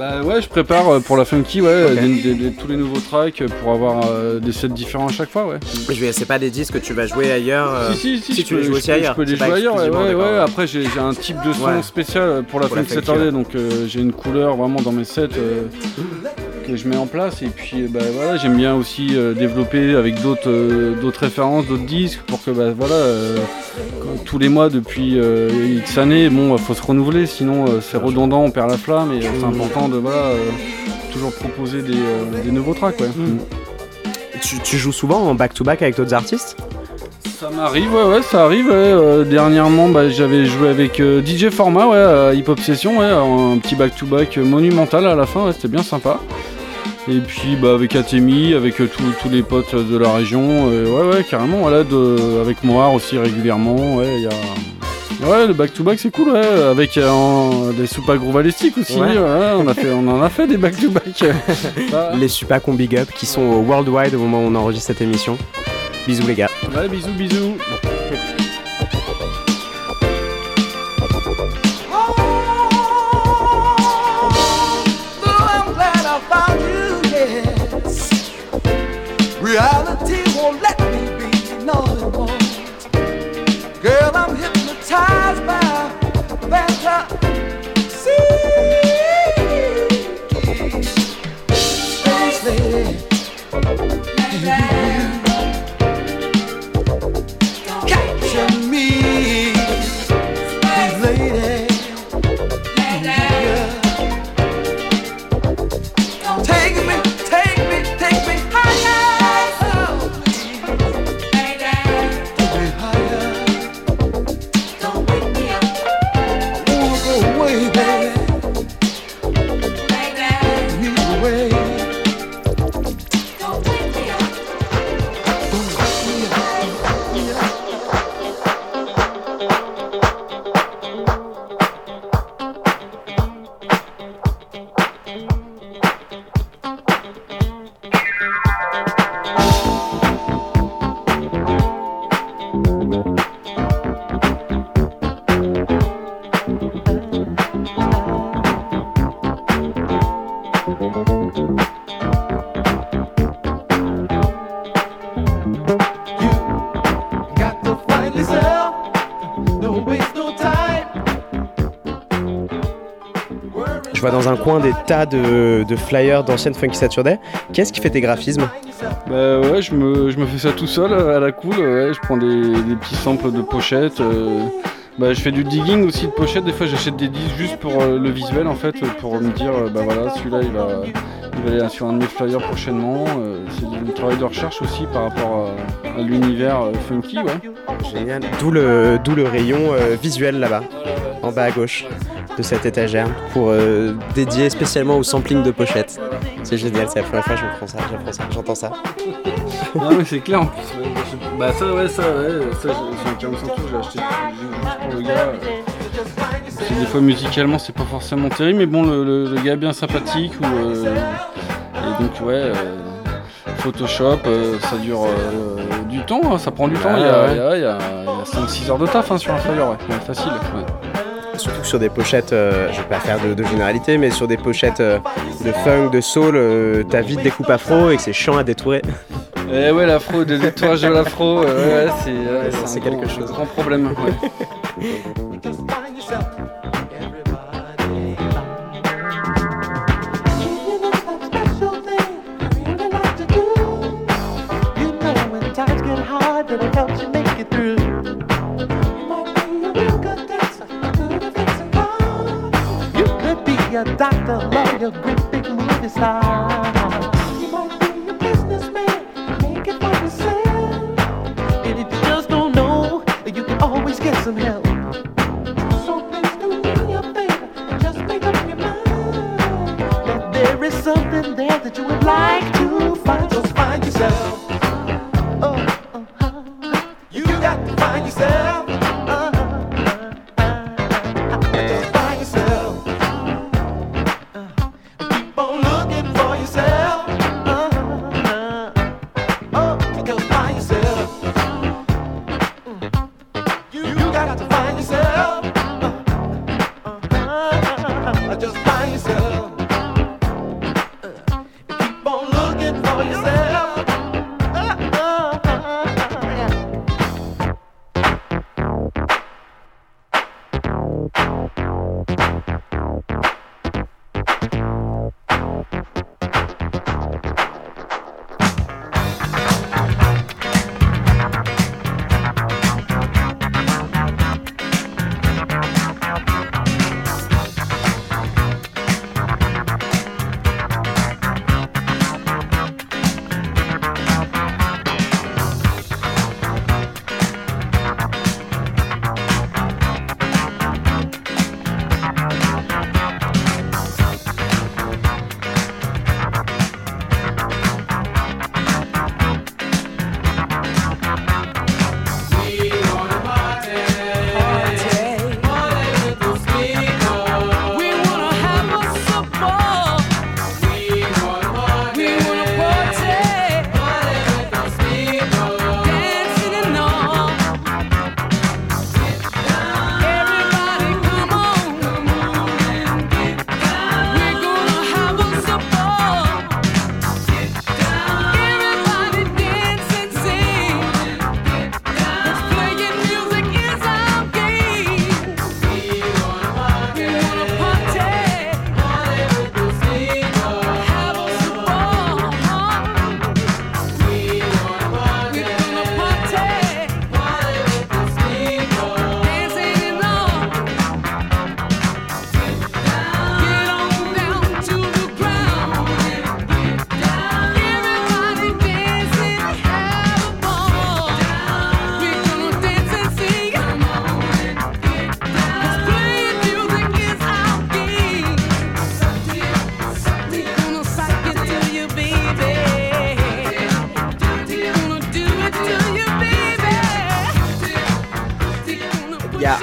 Bah ouais, je prépare euh, pour la Funky, ouais, Ok. des- des- des- tous les nouveaux tracks pour avoir euh, des sets différents à chaque fois, ouais. Je vais- C'est pas des disques que tu vas jouer ailleurs. euh, Si, si, si, si tu peux- les joues aussi ailleurs, Je peux les jouer ailleurs, ouais, ouais. Après, j'ai un type de son Ouais. spécial pour la Pour Funky Saturday, ouais. donc euh, j'ai une couleur vraiment dans mes sets euh, que je mets en place. Et puis, bah, voilà, j'aime bien aussi euh, développer avec d'autres euh, d'autres références, d'autres disques, pour que, bah, voilà, euh, quand- tous les mois depuis euh, X années, bon, faut se renouveler, sinon euh, c'est redondant, on perd la flamme, et euh, c'est important de, voilà, euh, toujours proposer des, euh, des nouveaux tracks, ouais. Tu, tu joues souvent en back-to-back avec d'autres artistes? Ça m'arrive, ouais, ouais, ça arrive. ouais. Euh, dernièrement, bah, j'avais joué avec euh, DJ Format, ouais, à Hip Hop Session, ouais, un petit back-to-back monumental à la fin, ouais, c'était bien sympa. Et puis bah, avec Atemi, avec euh, tous les potes de la région, euh, ouais, ouais, carrément, voilà, de, avec Moir aussi régulièrement, ouais, il y a. Ouais, le back-to-back c'est cool, ouais, avec euh, des soupas groovalistiques aussi, Ouais. ouais, on, a fait, on en a fait des back-to-back. <laughs> Les Super qu'on big up qui sont Worldwide au moment où on enregistre cette émission. Bisous les gars. ouais, bisous, bisous. Reality coin des tas de, de flyers d'anciennes Funky Saturday. Qu'est-ce qui fait tes graphismes Bah ouais, je me, je me fais ça tout seul à la cool. Ouais, je prends des, des petits samples de pochettes. euh, bah, je fais du digging aussi de pochettes. Des fois, j'achète des disques juste pour euh, le visuel en fait, pour me dire euh, bah voilà, celui-là il va, il va aller sur un de mes flyers prochainement. C'est du travail de recherche aussi par rapport à, à l'univers funky. Ouais. Génial. D'où le, d'où le rayon visuel là-bas, en bas à gauche de cette étagère, pour euh, dédier spécialement au sampling de pochettes. C'est génial, c'est la première fois que je prends ça, j'apprends ça, j'entends ça. non mais c'est clair en plus. ouais. Bah ça ouais ça ouais, ça j'ai- un 45 tours, j'ai acheté juste pour le gars. Puis des fois musicalement c'est pas forcément terrible mais bon le, le- le gars est bien sympathique ou euh, et donc ouais euh, Photoshop euh, ça dure euh, du temps, hein, ça prend du temps, il y a, ouais. il y a- il y a- il y a 5-6 heures de taf hein, sur un flyer, ouais, Ouais, facile. ouais surtout sur des pochettes, euh, je vais pas faire de, généralité, mais sur des pochettes euh, de funk, de soul, euh, t'as vite des coupes afro et que c'est chiant à détourer. <laughs> Eh ouais, l'afro, de détourage de l'afro, euh, c'est, quelque chose. Un grand problème. <laughs> be a doctor, lawyer, great big movie star. You might be a businessman, make it for yourself. And if you just don't know, you can always get some help. So please do me a favor and just make up your mind that there is something there that you would like to find. Just find yourself.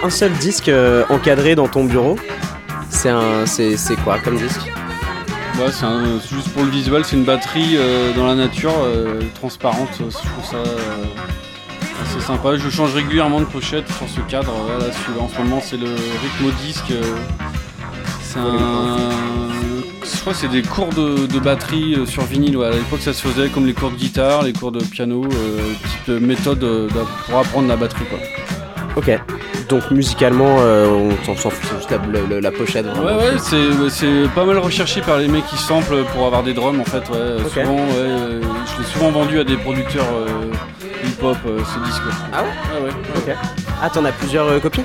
Un seul disque euh, encadré dans ton bureau. C'est un, c'est, quoi comme disque Ouais, c'est juste pour le visuel, c'est une batterie euh, dans la nature, euh, transparente. Je trouve ça assez sympa. Je change régulièrement de pochette sur ce cadre. En ce moment, c'est le rythme disque. c'est un. Je crois que c'est des cours de, de batterie sur vinyle. ouais. À l'époque, ça se faisait comme les cours de guitare, les cours de piano, euh, type de méthode pour apprendre la batterie. Quoi. Ok. Donc musicalement, euh, on s'en fout, c'est juste la, la- la pochette. Ouais, ouais, c'est, c'est pas mal recherché par les mecs qui samplent pour avoir des drums en fait. Ouais. Souvent, ouais, euh, je l'ai souvent vendu à des producteurs euh, hip-hop ce disque. ouais. Ah ouais Ouais, ouais. Ok. Ah, t'en as plusieurs copies?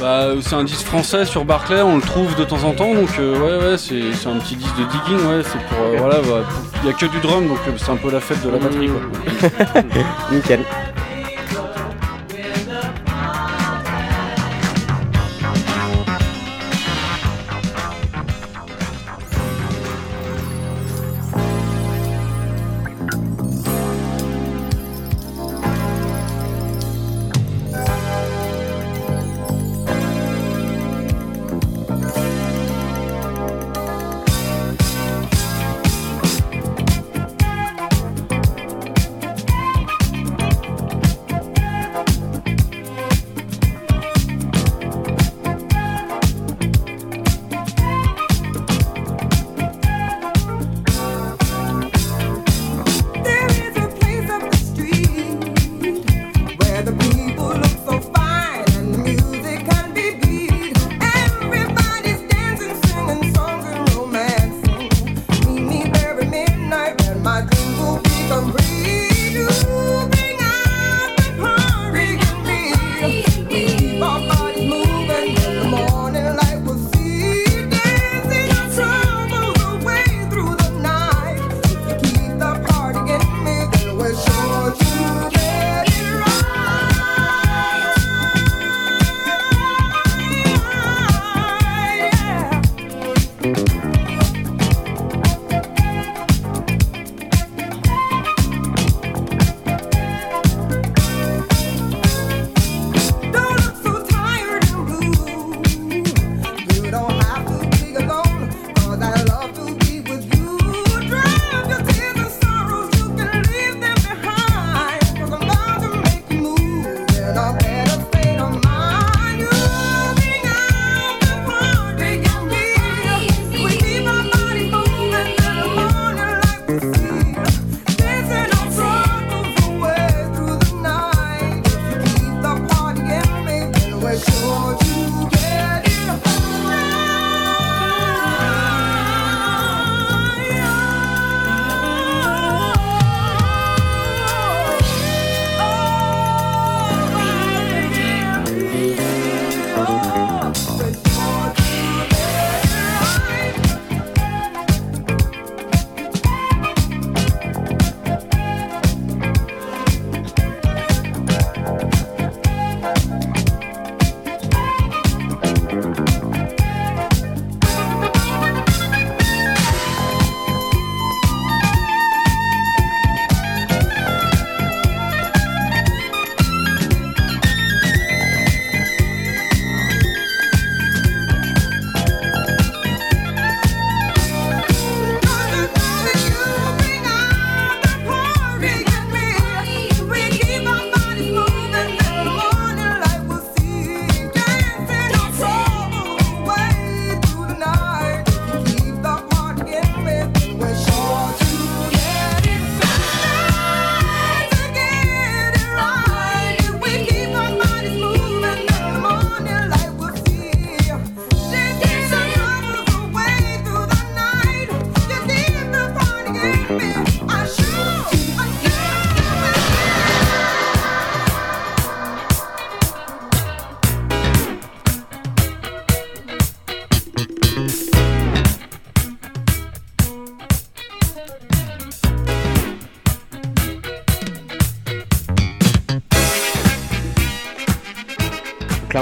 Bah, c'est un disque français sur Barclay, on le trouve de temps en temps, donc euh, ouais, ouais, c'est, c'est un petit disque de digging, ouais, c'est pour. euh, voilà, bah, il y a que du drum, donc c'est un peu la fête de la batterie quoi. <laughs> Nickel.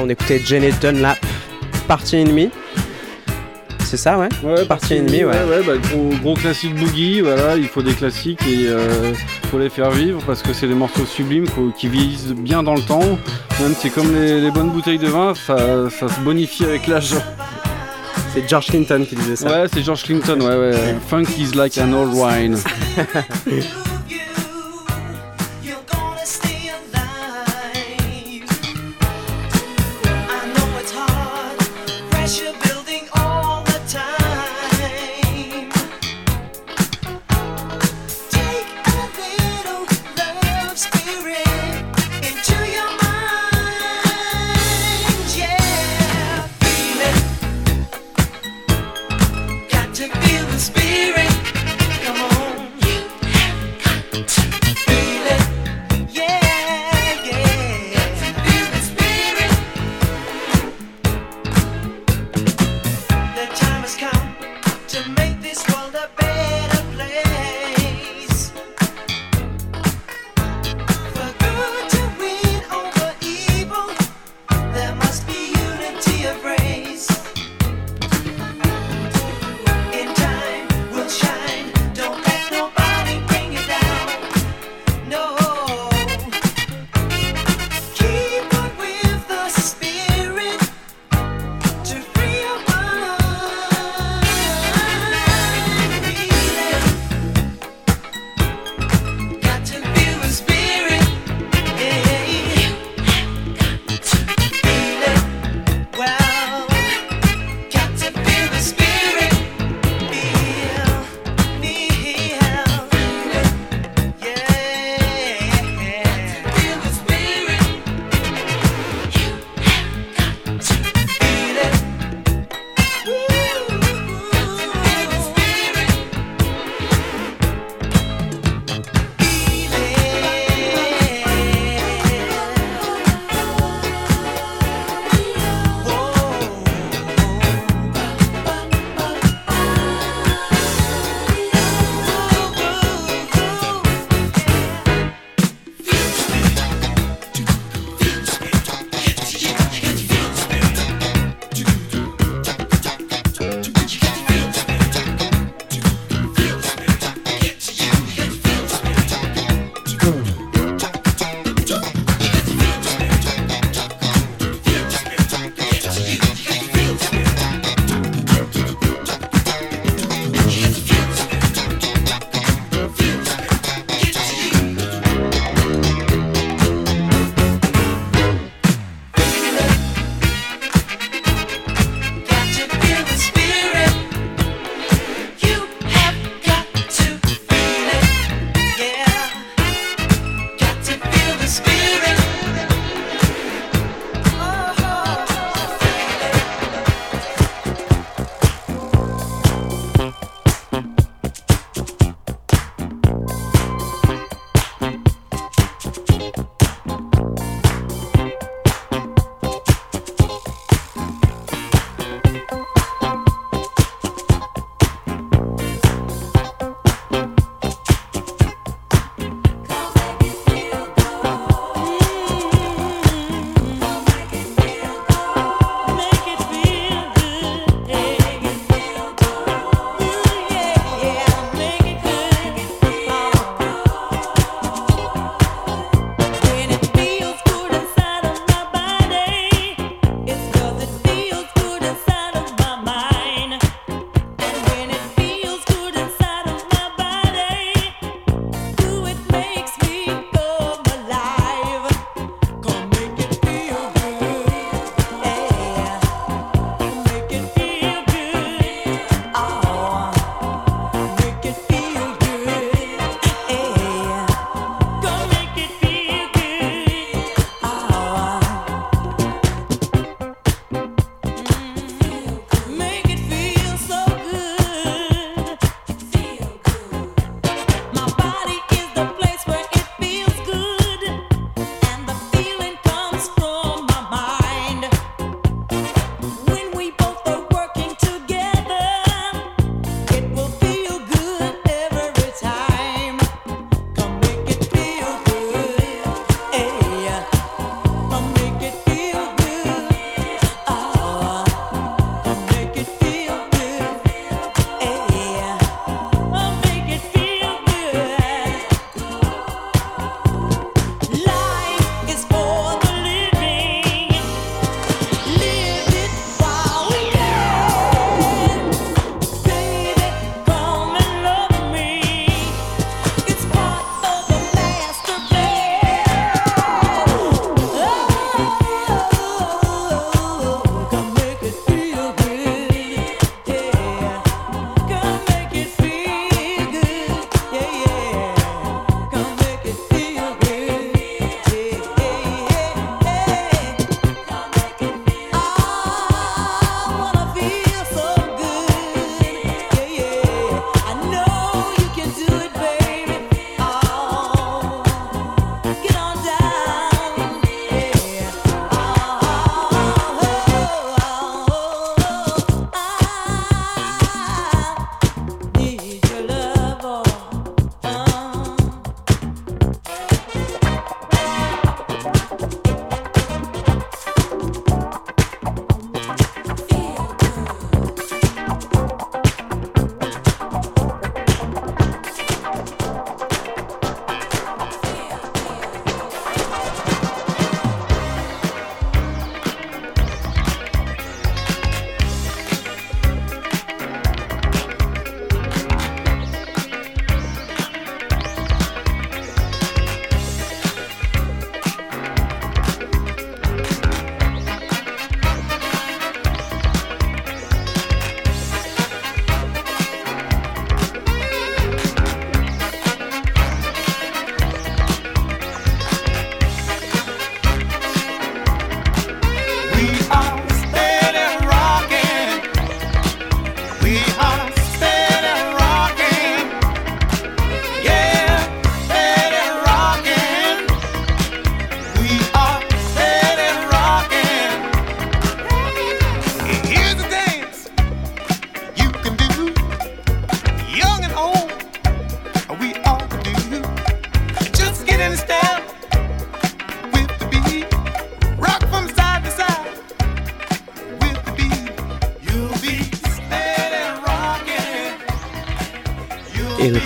On écoutait Janet Dunlap, Partie ennemie. C'est ça, ouais? Ouais, Partie ennemie, ouais. ouais bah, gros, gros classique boogie, voilà, il faut des classiques et euh, faut les faire vivre parce que c'est des morceaux sublimes qui vieillissent bien dans le temps. Même c'est comme les, les bonnes bouteilles de vin, ça, ça se bonifie avec l'âge. C'est George Clinton qui disait ça. Ouais, c'est George Clinton, ouais, ouais. Funk is like an old wine. <laughs>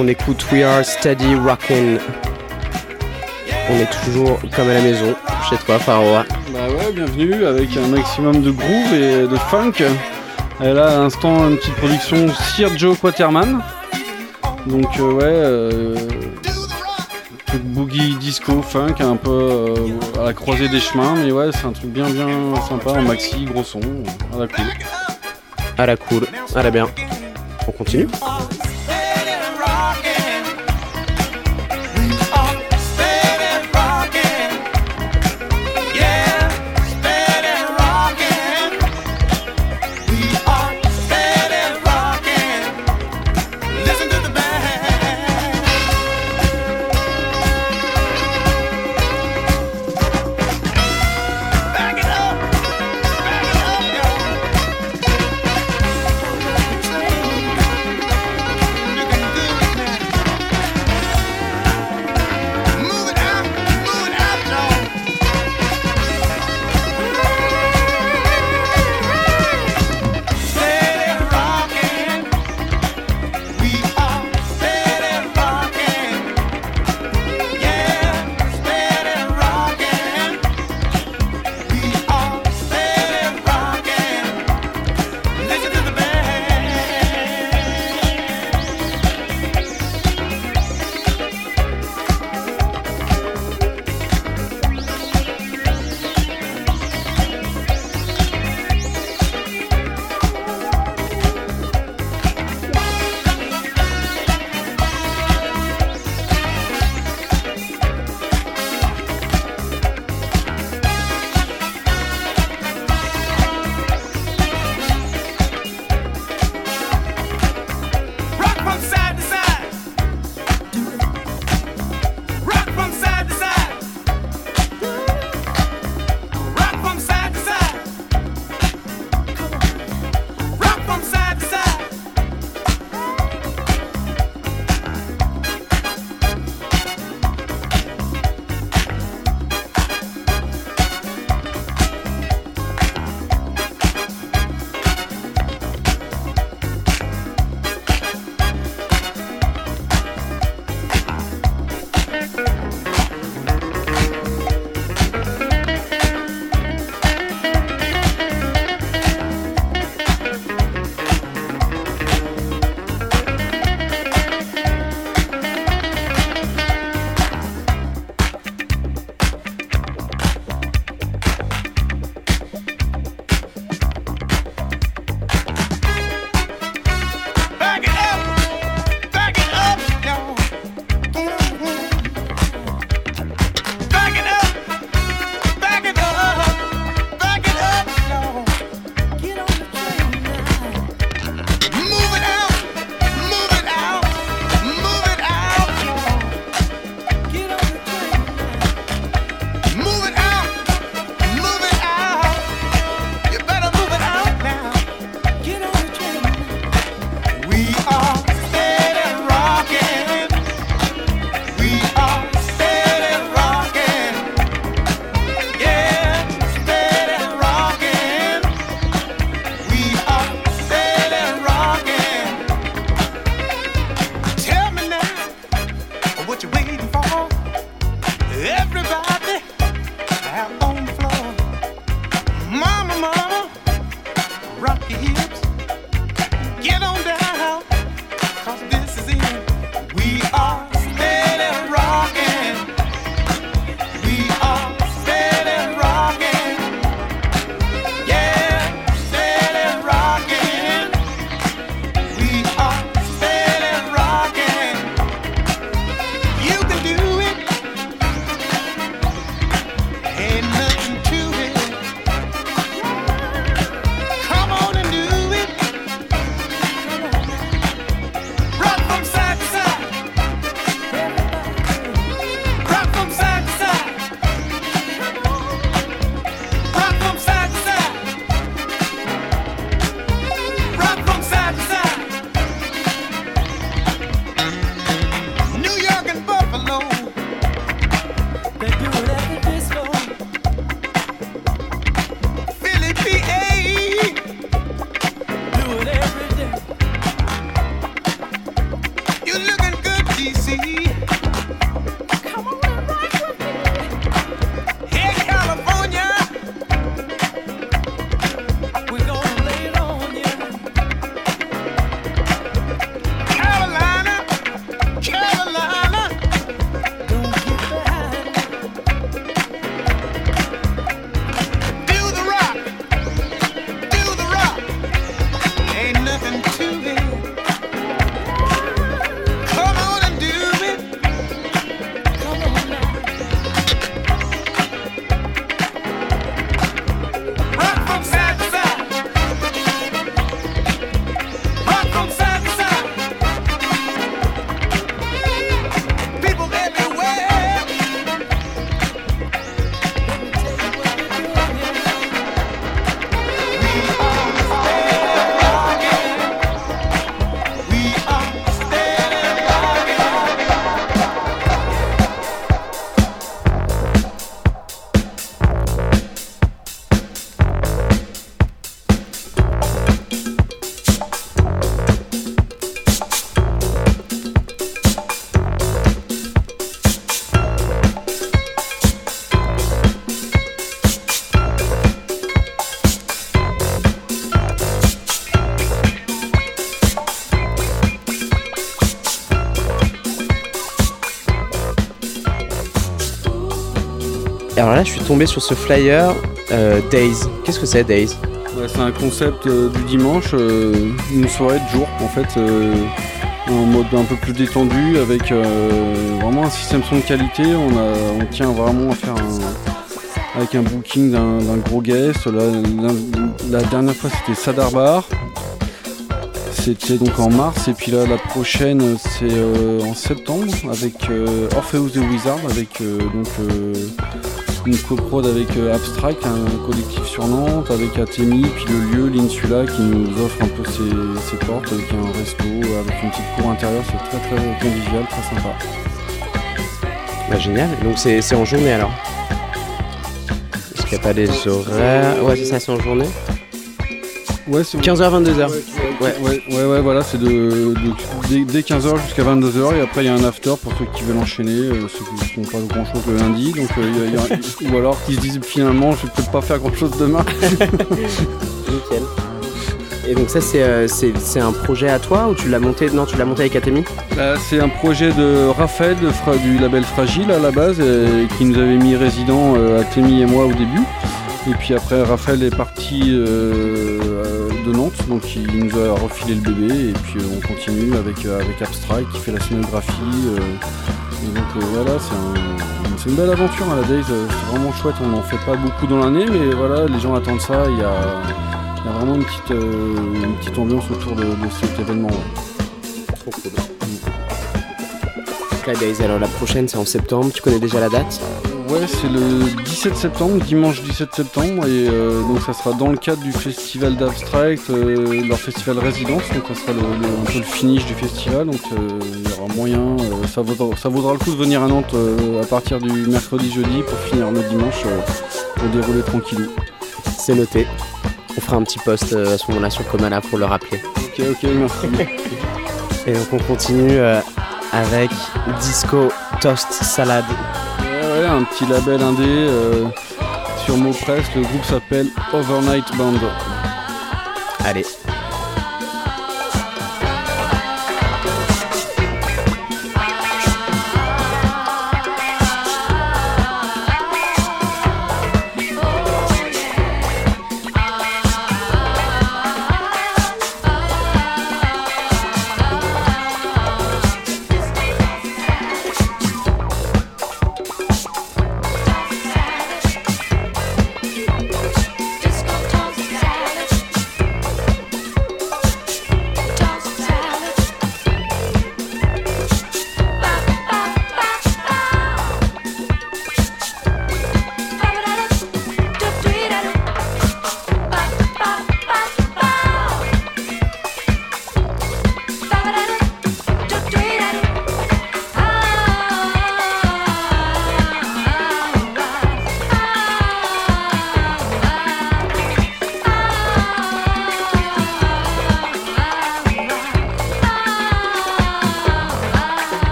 on écoute We Are Steady Rockin'. On est toujours comme à la maison, chez toi, Faroa. Bah ouais, bienvenue avec un maximum de groove et de funk. Et là, à l'instant, une petite production Sir Joe Quaterman. Donc euh, ouais, euh, truc boogie disco funk, un peu euh, à la croisée des chemins, mais ouais, c'est un truc bien bien sympa en maxi, gros son, à la cool. À la cool, à la bien. On continue sur ce flyer euh, Days. Qu'est-ce que c'est Days? Ouais, c'est un concept euh, du dimanche, euh, une soirée de jour en fait, euh, en mode un peu plus détendu, avec vraiment un système son de qualité. On, a, on tient vraiment à faire un, avec un booking d'un gros guest. La, dernière fois c'était Sadarbar. C'était donc en mars et puis là la prochaine c'est en septembre avec Orpheus the Wizard avec donc une coprode avec euh, Abstract, un collectif sur Nantes, avec Atemi, puis le lieu, l'Insula, qui nous offre un peu ses, ses portes, avec un resto, avec une petite cour intérieure, c'est très très convivial, très sympa. Bah génial. Donc c'est en journée alors Est-ce qu'il n'y a pas des horaires? Ouais, c'est ça, c'est en journée. Ouais, c'est 15h, 22h. Ouais, ouais, ouais, ouais, voilà, c'est de, de- dès, dès 15h jusqu'à 22h, et après il y a un after pour ceux qui veulent enchaîner, euh, ceux qui font pas grand chose le lundi, donc euh, il y a- il y a- ou alors qui se disent finalement je vais peut-être pas faire grand chose demain. <laughs> Nickel. Et donc ça, c'est euh, c'est- c'est un projet à toi ou tu l'as monté Non, tu l'as monté avec Atemi Là, c'est un projet de Raphaël de Fra- du label Fragile à la base, qui nous avait mis résident euh, Témy et moi au début. Et puis après, Raphaël est parti euh, de Nantes, donc il nous a refilé le bébé. Et puis euh, on continue avec, euh, avec Abstract qui fait la scénographie. Donc euh, voilà, c'est un- c'est une belle aventure à la Days, euh, c'est vraiment chouette. On n'en fait pas beaucoup dans l'année, mais voilà, les gens attendent ça. Il y a, il y a vraiment une petite, euh, une petite ambiance autour de, de cet événement. ouais. Trop cool. La Days, alors la prochaine, c'est en septembre. Tu connais déjà la date? Ouais, c'est le 17 septembre, dimanche 17 septembre, et euh, donc ça sera dans le cadre du festival d'Abstract, euh, leur festival résidence, donc ça sera le, le- un peu le finish du festival, donc euh, il y aura moyen, ça, vaudra, ça vaudra le coup de venir à Nantes à partir du mercredi-jeudi pour finir le dimanche pour dérouler tranquillou. C'est noté. On fera un petit post à ce moment-là sur Comala pour le rappeler. Ok, ok, merci. Et donc on continue avec Disco Toast Salad. Un petit label indé euh, sur Mopress, le groupe s'appelle Overnight Band. Allez.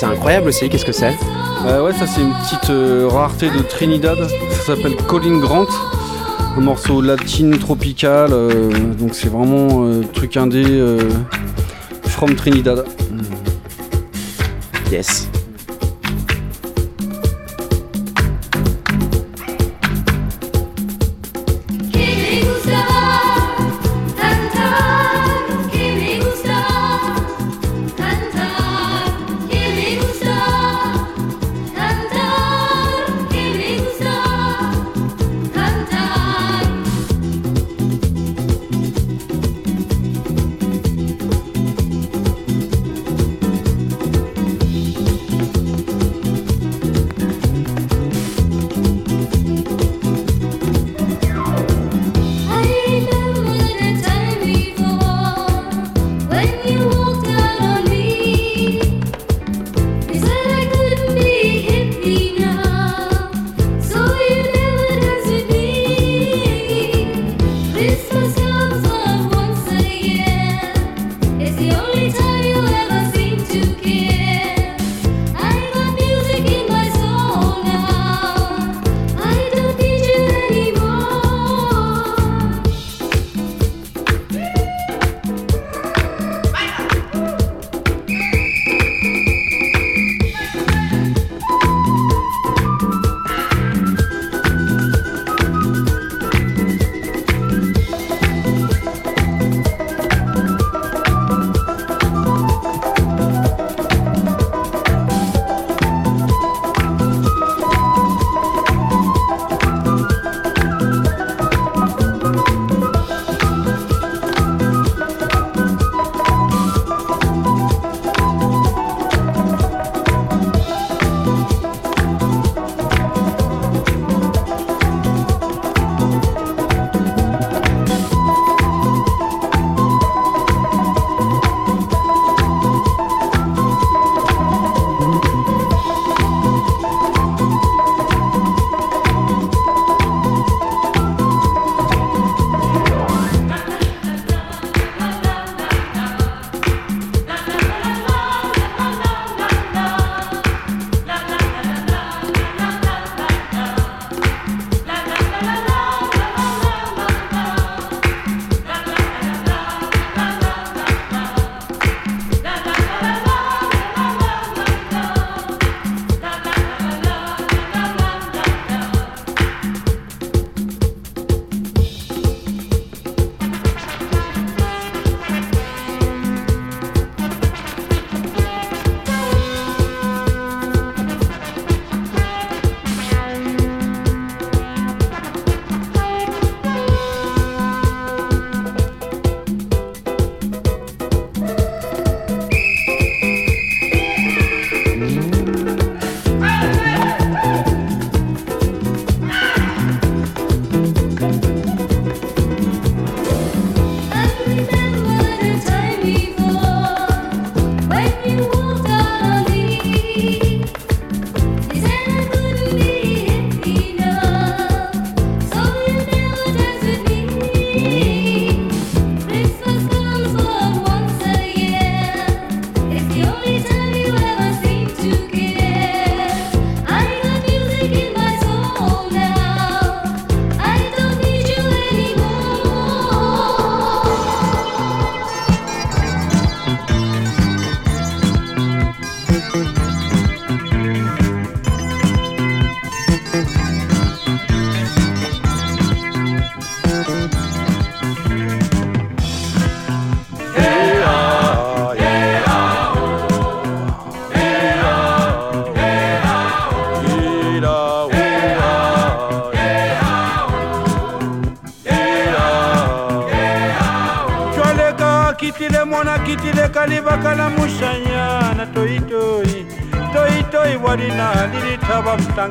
C'est incroyable aussi. Qu'est-ce que c'est Euh, ouais, ça c'est une petite euh, rareté de Trinidad. Ça s'appelle Colin Grant. Un morceau latine tropical. euh, donc c'est vraiment truc indé from Trinidad. Yes.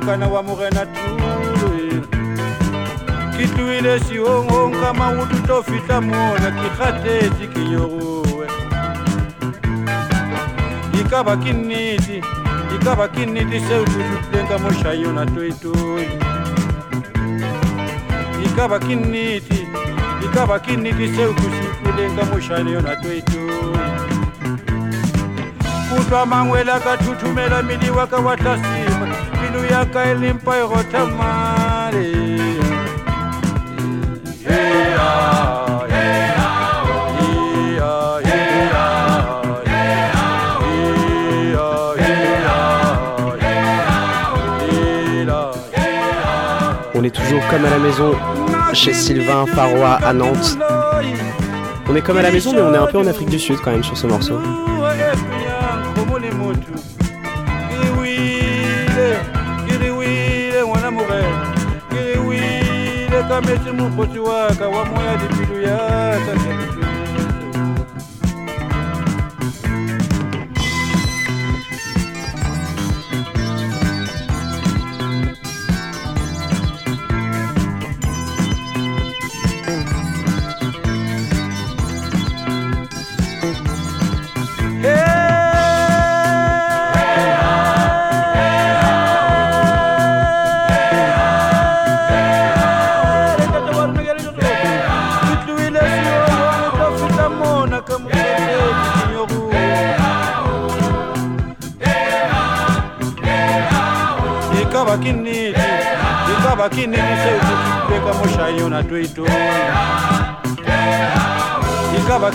molekana wa morena tule ke tuile siongong ka maoto tlo fihla mona ke kgatetse ke nyorowe e ka ba ke nnete e ka ba ke nnete seo ke tutlileng ka mošai yona toetoi e ka ba ke nnete e ka ba ke nnete seo ke se utlwileng ka mošane yona toetoi kutlwa mangwela ka thuthumela medi wa ka wa tlasima On est toujours comme à la maison chez Sylvain Farois à Nantes. On est comme à la maison, mais on est un peu en Afrique du Sud quand même sur ce morceau. metse mokgotsi wa ka wa moya dipidu ya tata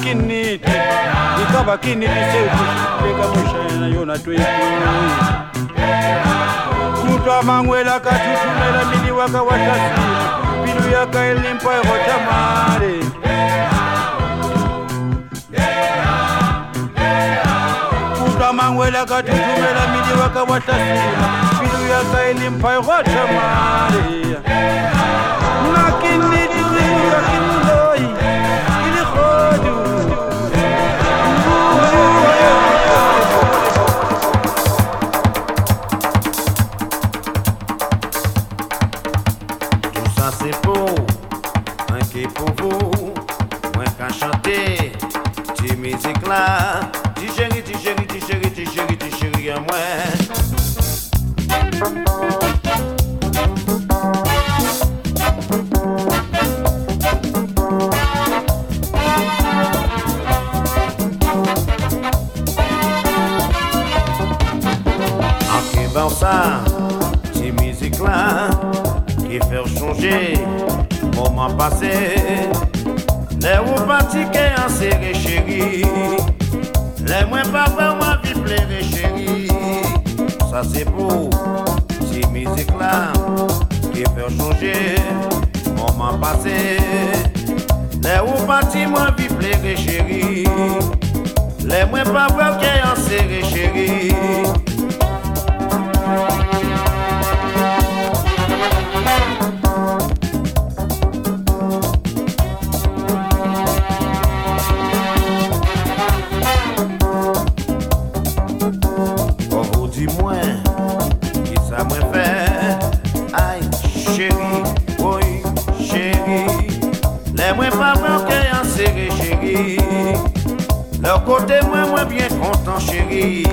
kinite. Ikaba kinite setu eka mushayena yona tweikuya mutu amangwela katutumela mili waka watasila pilu yaka elimpa ekotamale mutu amangwela katutumela mili waka watasila pilu yaka elimpa ekotamale nakinitiriakinloi qui pour vous, moi qu'à chanter, ti musique là, passé. Les ou pratiquer en serré chéri. Les moins pas vraiment vivre plaire chéri. Ça c'est pour ces musiques là qui fait changer moment passé. Les ou parti moins vivre plaire chéri. Les moins pas vraiment en serré chéri. Pour bien content, chérie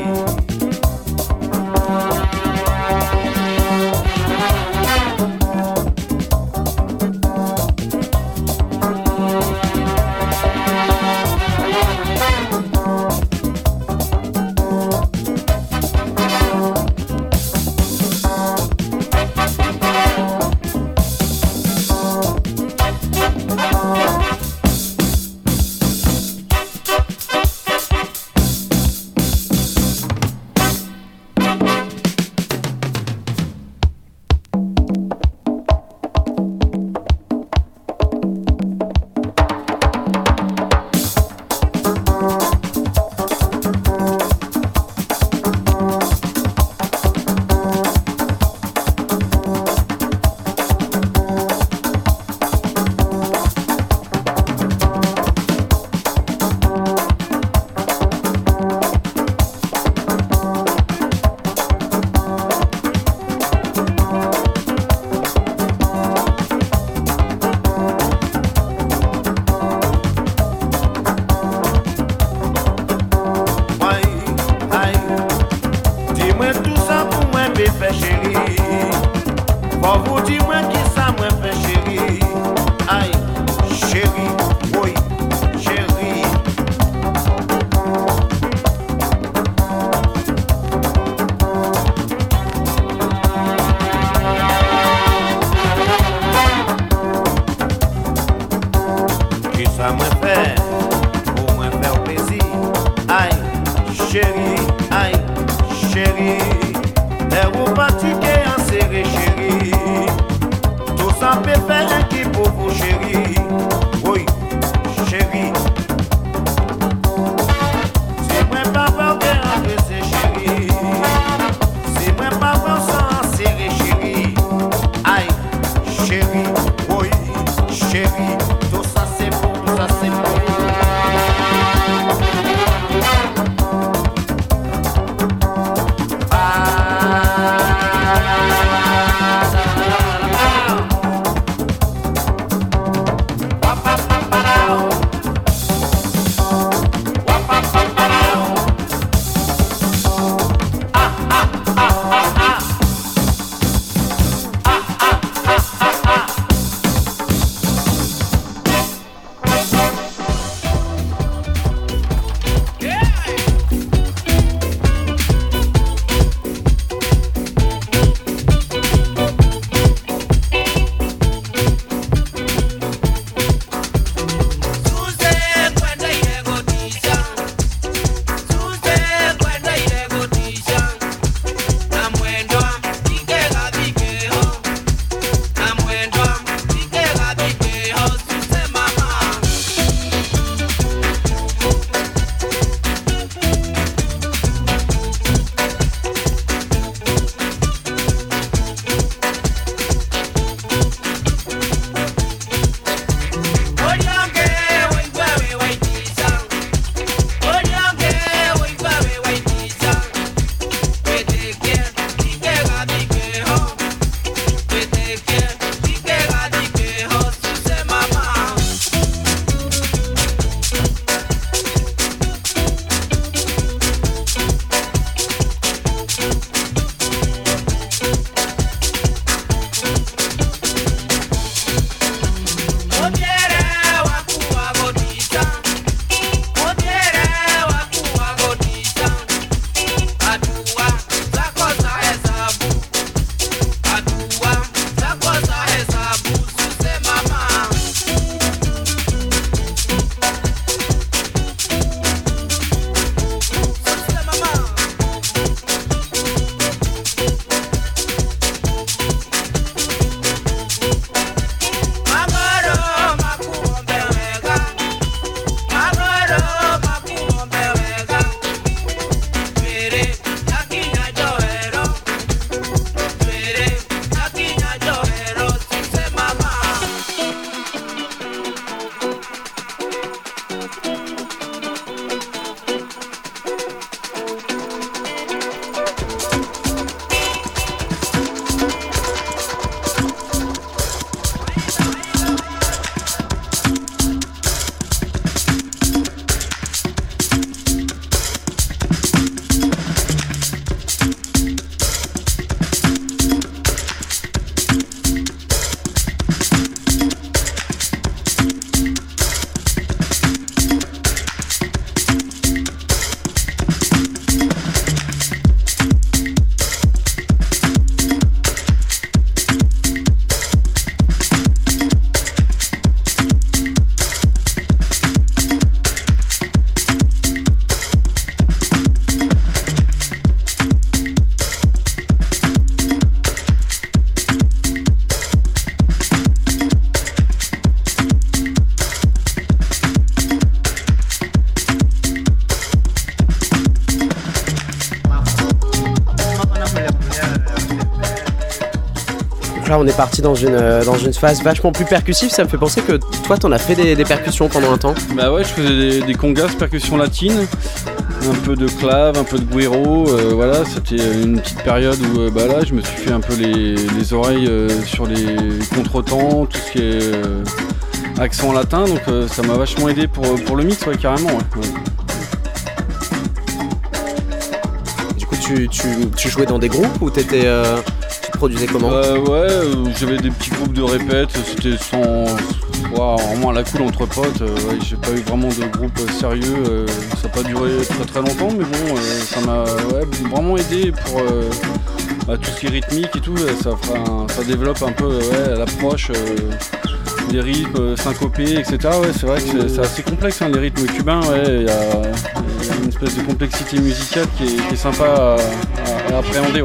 on est parti dans une, euh, dans une phase vachement plus percussive. Ça me fait penser que toi, t'en as fait des, des percussions pendant un temps. Bah ouais, je faisais des, des congas, percussions latines, un peu de clave, un peu de guiro, euh, voilà, c'était une petite période où euh, bah là je me suis fait un peu les, les oreilles euh, sur les contretemps, tout ce qui est euh, accent latin, donc ça m'a vachement aidé pour, pour le mix, ouais, carrément. ouais. Du coup, tu, tu, tu jouais dans des groupes ou t'étais, euh, comment Euh, ouais, euh, j'avais des petits groupes de répètes, c'était sans. Vraiment à la cool entre potes. euh, j'ai pas eu vraiment de groupe sérieux, ça n'a pas duré très très longtemps, mais bon, ça m'a vraiment aidé pour bah, tout ce qui est rythmique et tout. Ça, développe un peu l'approche des rythmes syncopés, etc. C'est vrai que c'est- assez complexe, hein, les rythmes cubains. Il y, a une espèce de complexité musicale qui est, sympa à, appréhender.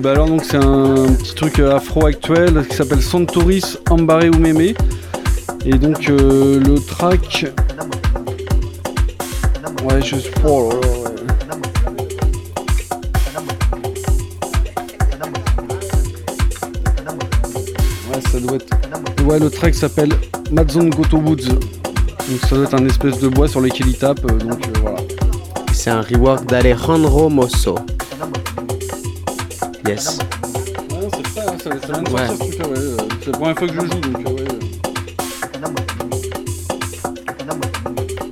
Eh ben alors donc c'est un petit truc euh, afro actuel qui s'appelle Santoris Ambare Umeme. Et donc euh, le track. Ouais je suis oh, ça doit être. Ouais, le track s'appelle Mazon Goto Woods. Donc ça doit être un espèce de bois sur lequel il tape. Euh, donc voilà. C'est un rework d'Alejandro Mosso. Yes. Ouais, c'est hein, ça, ça vient de Ouais. sortir ce truc-là, ouais. euh, C'est la première fois que je joue, donc euh, ouais.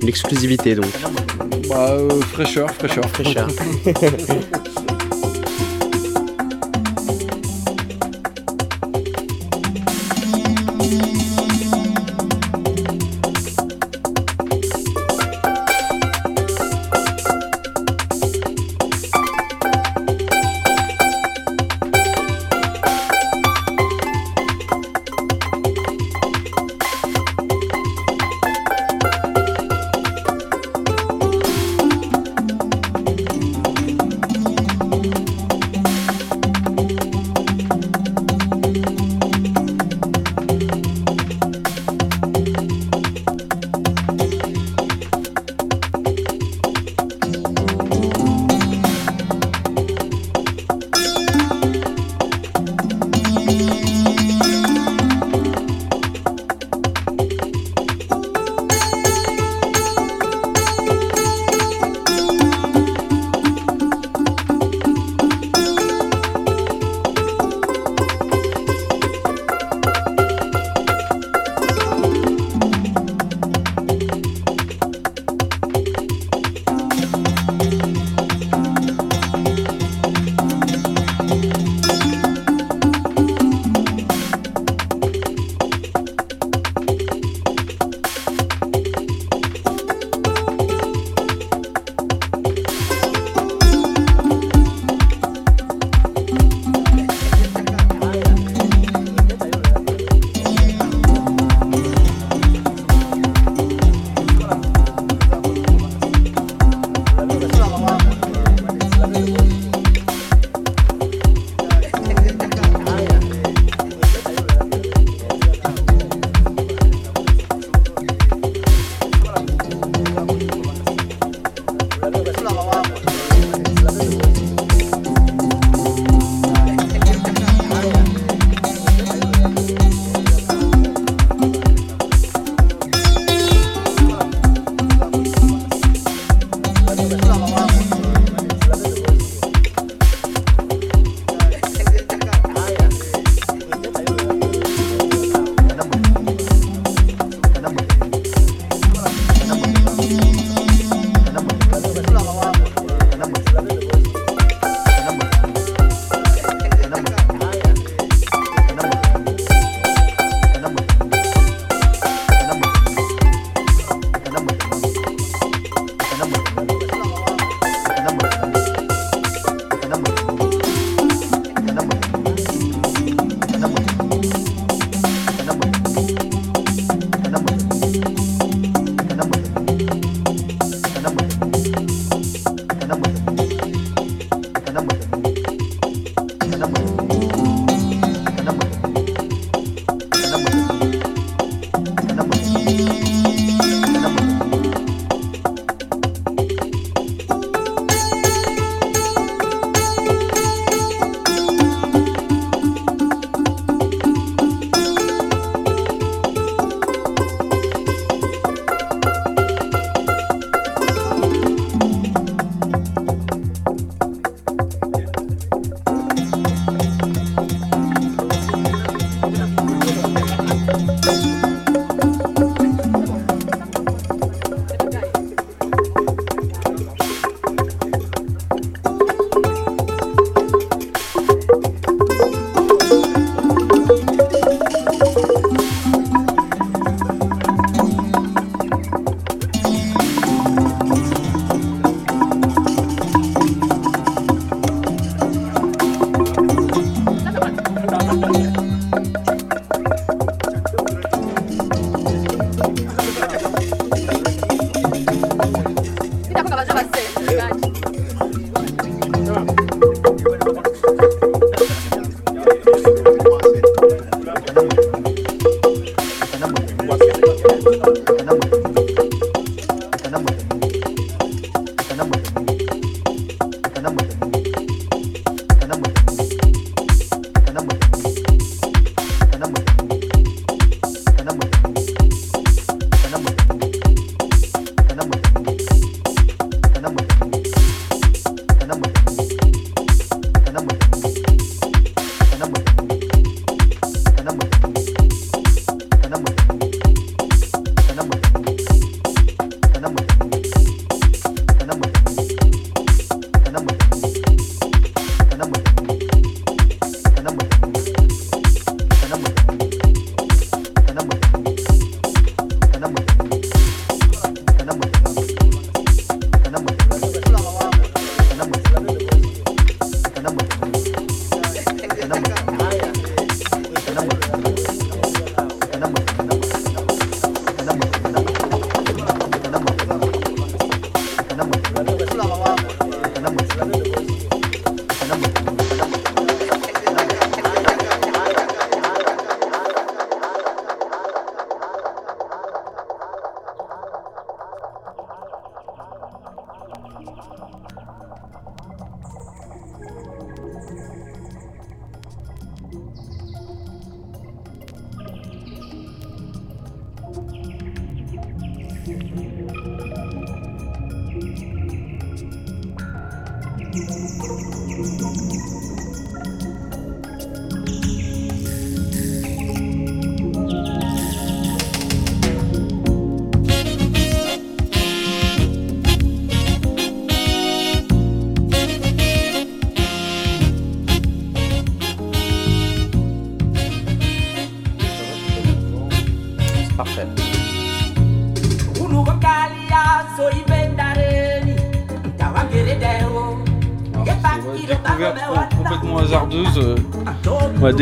L'exclusivité donc. Bah, euh, fraîcheur, fraîcheur. Fraîcheur. <laughs>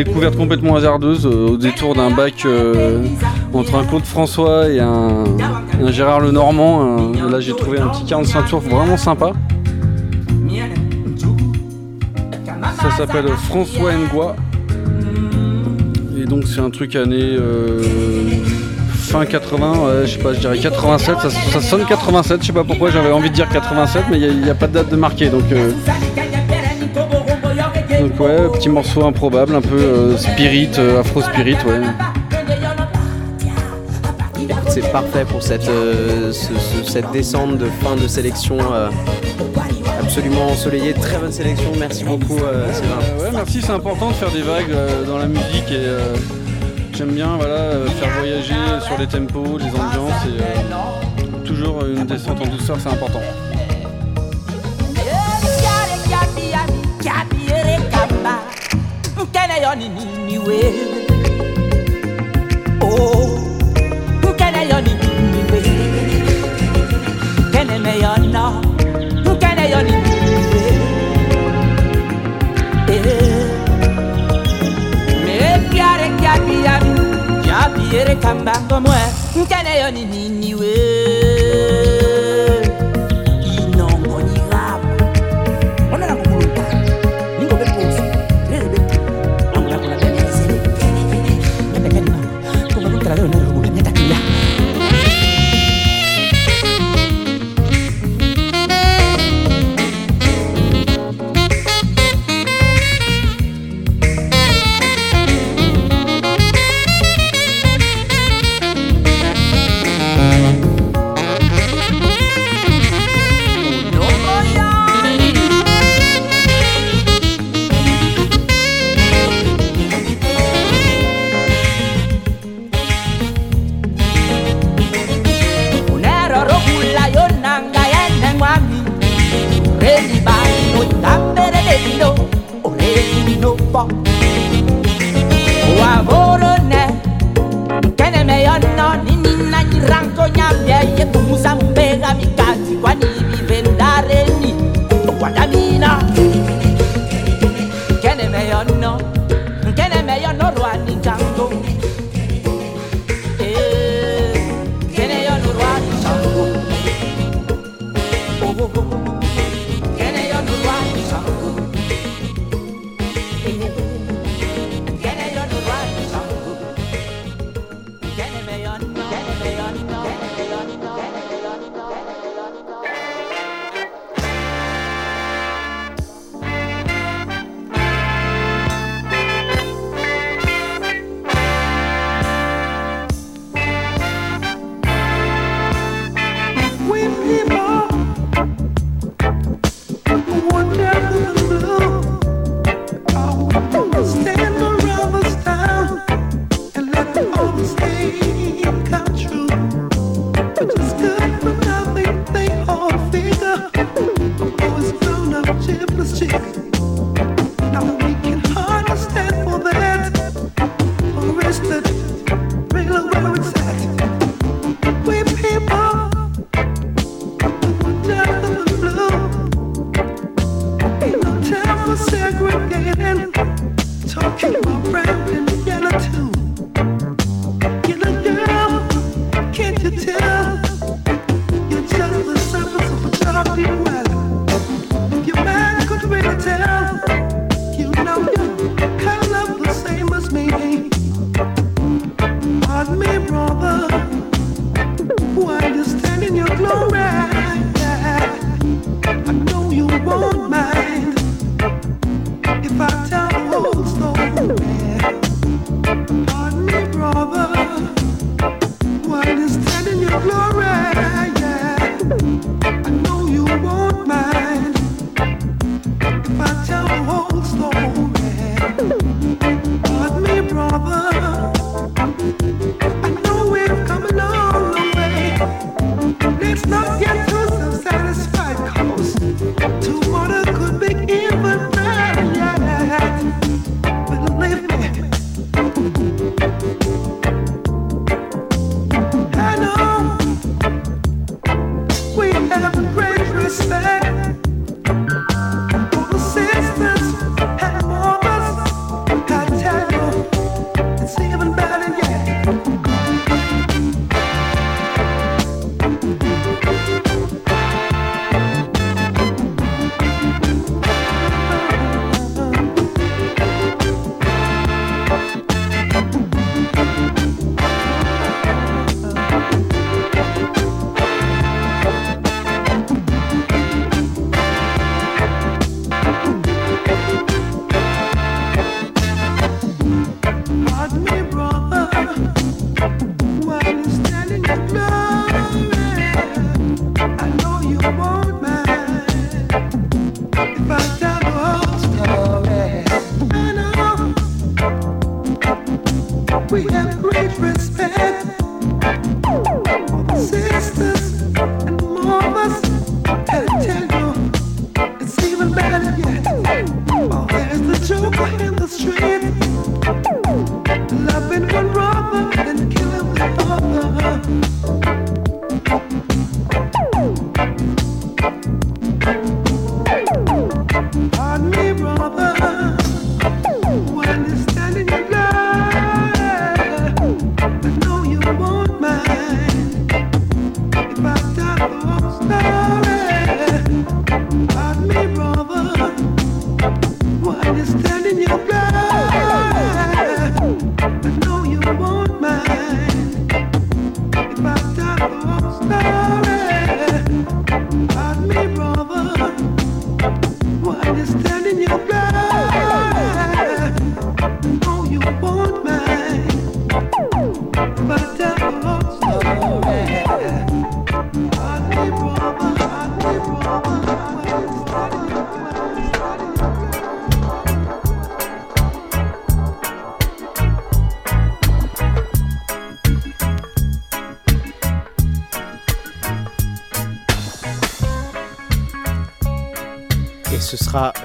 découverte complètement hasardeuse euh, au détour d'un bac euh, entre un Claude François et un, un Gérard Lenormand. euh, là, j'ai trouvé un petit 45 tours vraiment sympa. Ça s'appelle François Ngois. Et donc, c'est un truc année fin 80, ouais, je sais pas, je dirais 87. Ça, sonne 87, je sais pas pourquoi j'avais envie de dire 87, mais il n'y a, pas de date de marqué. Donc, ouais, petit morceau improbable, un peu euh, spirit, euh, afro spirit, ouais. Écoute, C'est parfait pour cette, euh, ce- ce- cette descente de fin de sélection euh, absolument ensoleillée. Très bonne sélection, merci beaucoup euh, Sylvain. Euh, ouais, merci, c'est important de faire des vagues euh, dans la musique et euh, j'aime bien voilà, euh, faire voyager sur les tempos, les ambiances et euh, toujours une descente en douceur, c'est important. yoni nini wewe oh ukene yoni nini wewe kene me yona ukene yoni nini wewe eh. Me piare kapi yabi jabi ere kamba ngomwe ukene yoni nini wewe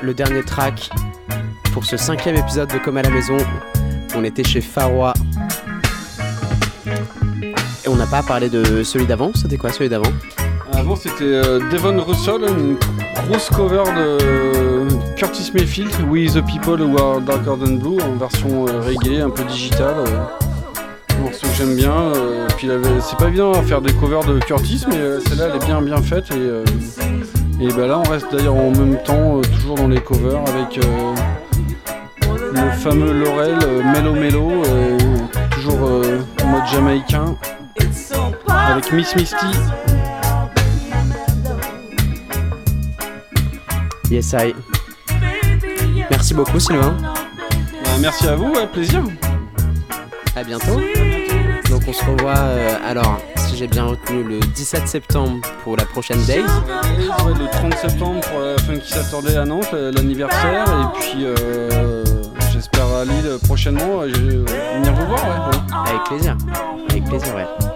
le dernier track pour ce cinquième épisode de Comme à la maison. On était chez Faroua. Et on n'a pas parlé de celui d'avant. C'était quoi celui d'avant? Avant, c'était euh, Devon Russell, une grosse cover de Curtis Mayfield, We the People Who Are Darker Than Blue, en version euh, reggae, un peu digitale. euh, morceau que j'aime bien. puis c'est pas évident à faire des covers de Curtis, mais celle-là, elle est bien bien faite. Et, et bah là, on reste d'ailleurs en même temps, euh, toujours dans les covers, avec euh, le fameux Laurel, euh, Mellow, euh, toujours en mode jamaïcain, avec Miss Misty. Yes, I. Merci beaucoup, Sylvain. Bah, merci à vous, ouais, plaisir. À bientôt. Donc on se revoit euh, alors, si j'ai bien retenu, le 17 septembre pour la prochaine Days. Ouais, le 30 septembre pour la Funky Saturday à Nantes, euh, l'anniversaire, et puis euh, j'espère à Lille prochainement, venir vous voir. Ouais. Avec plaisir. Avec plaisir, ouais.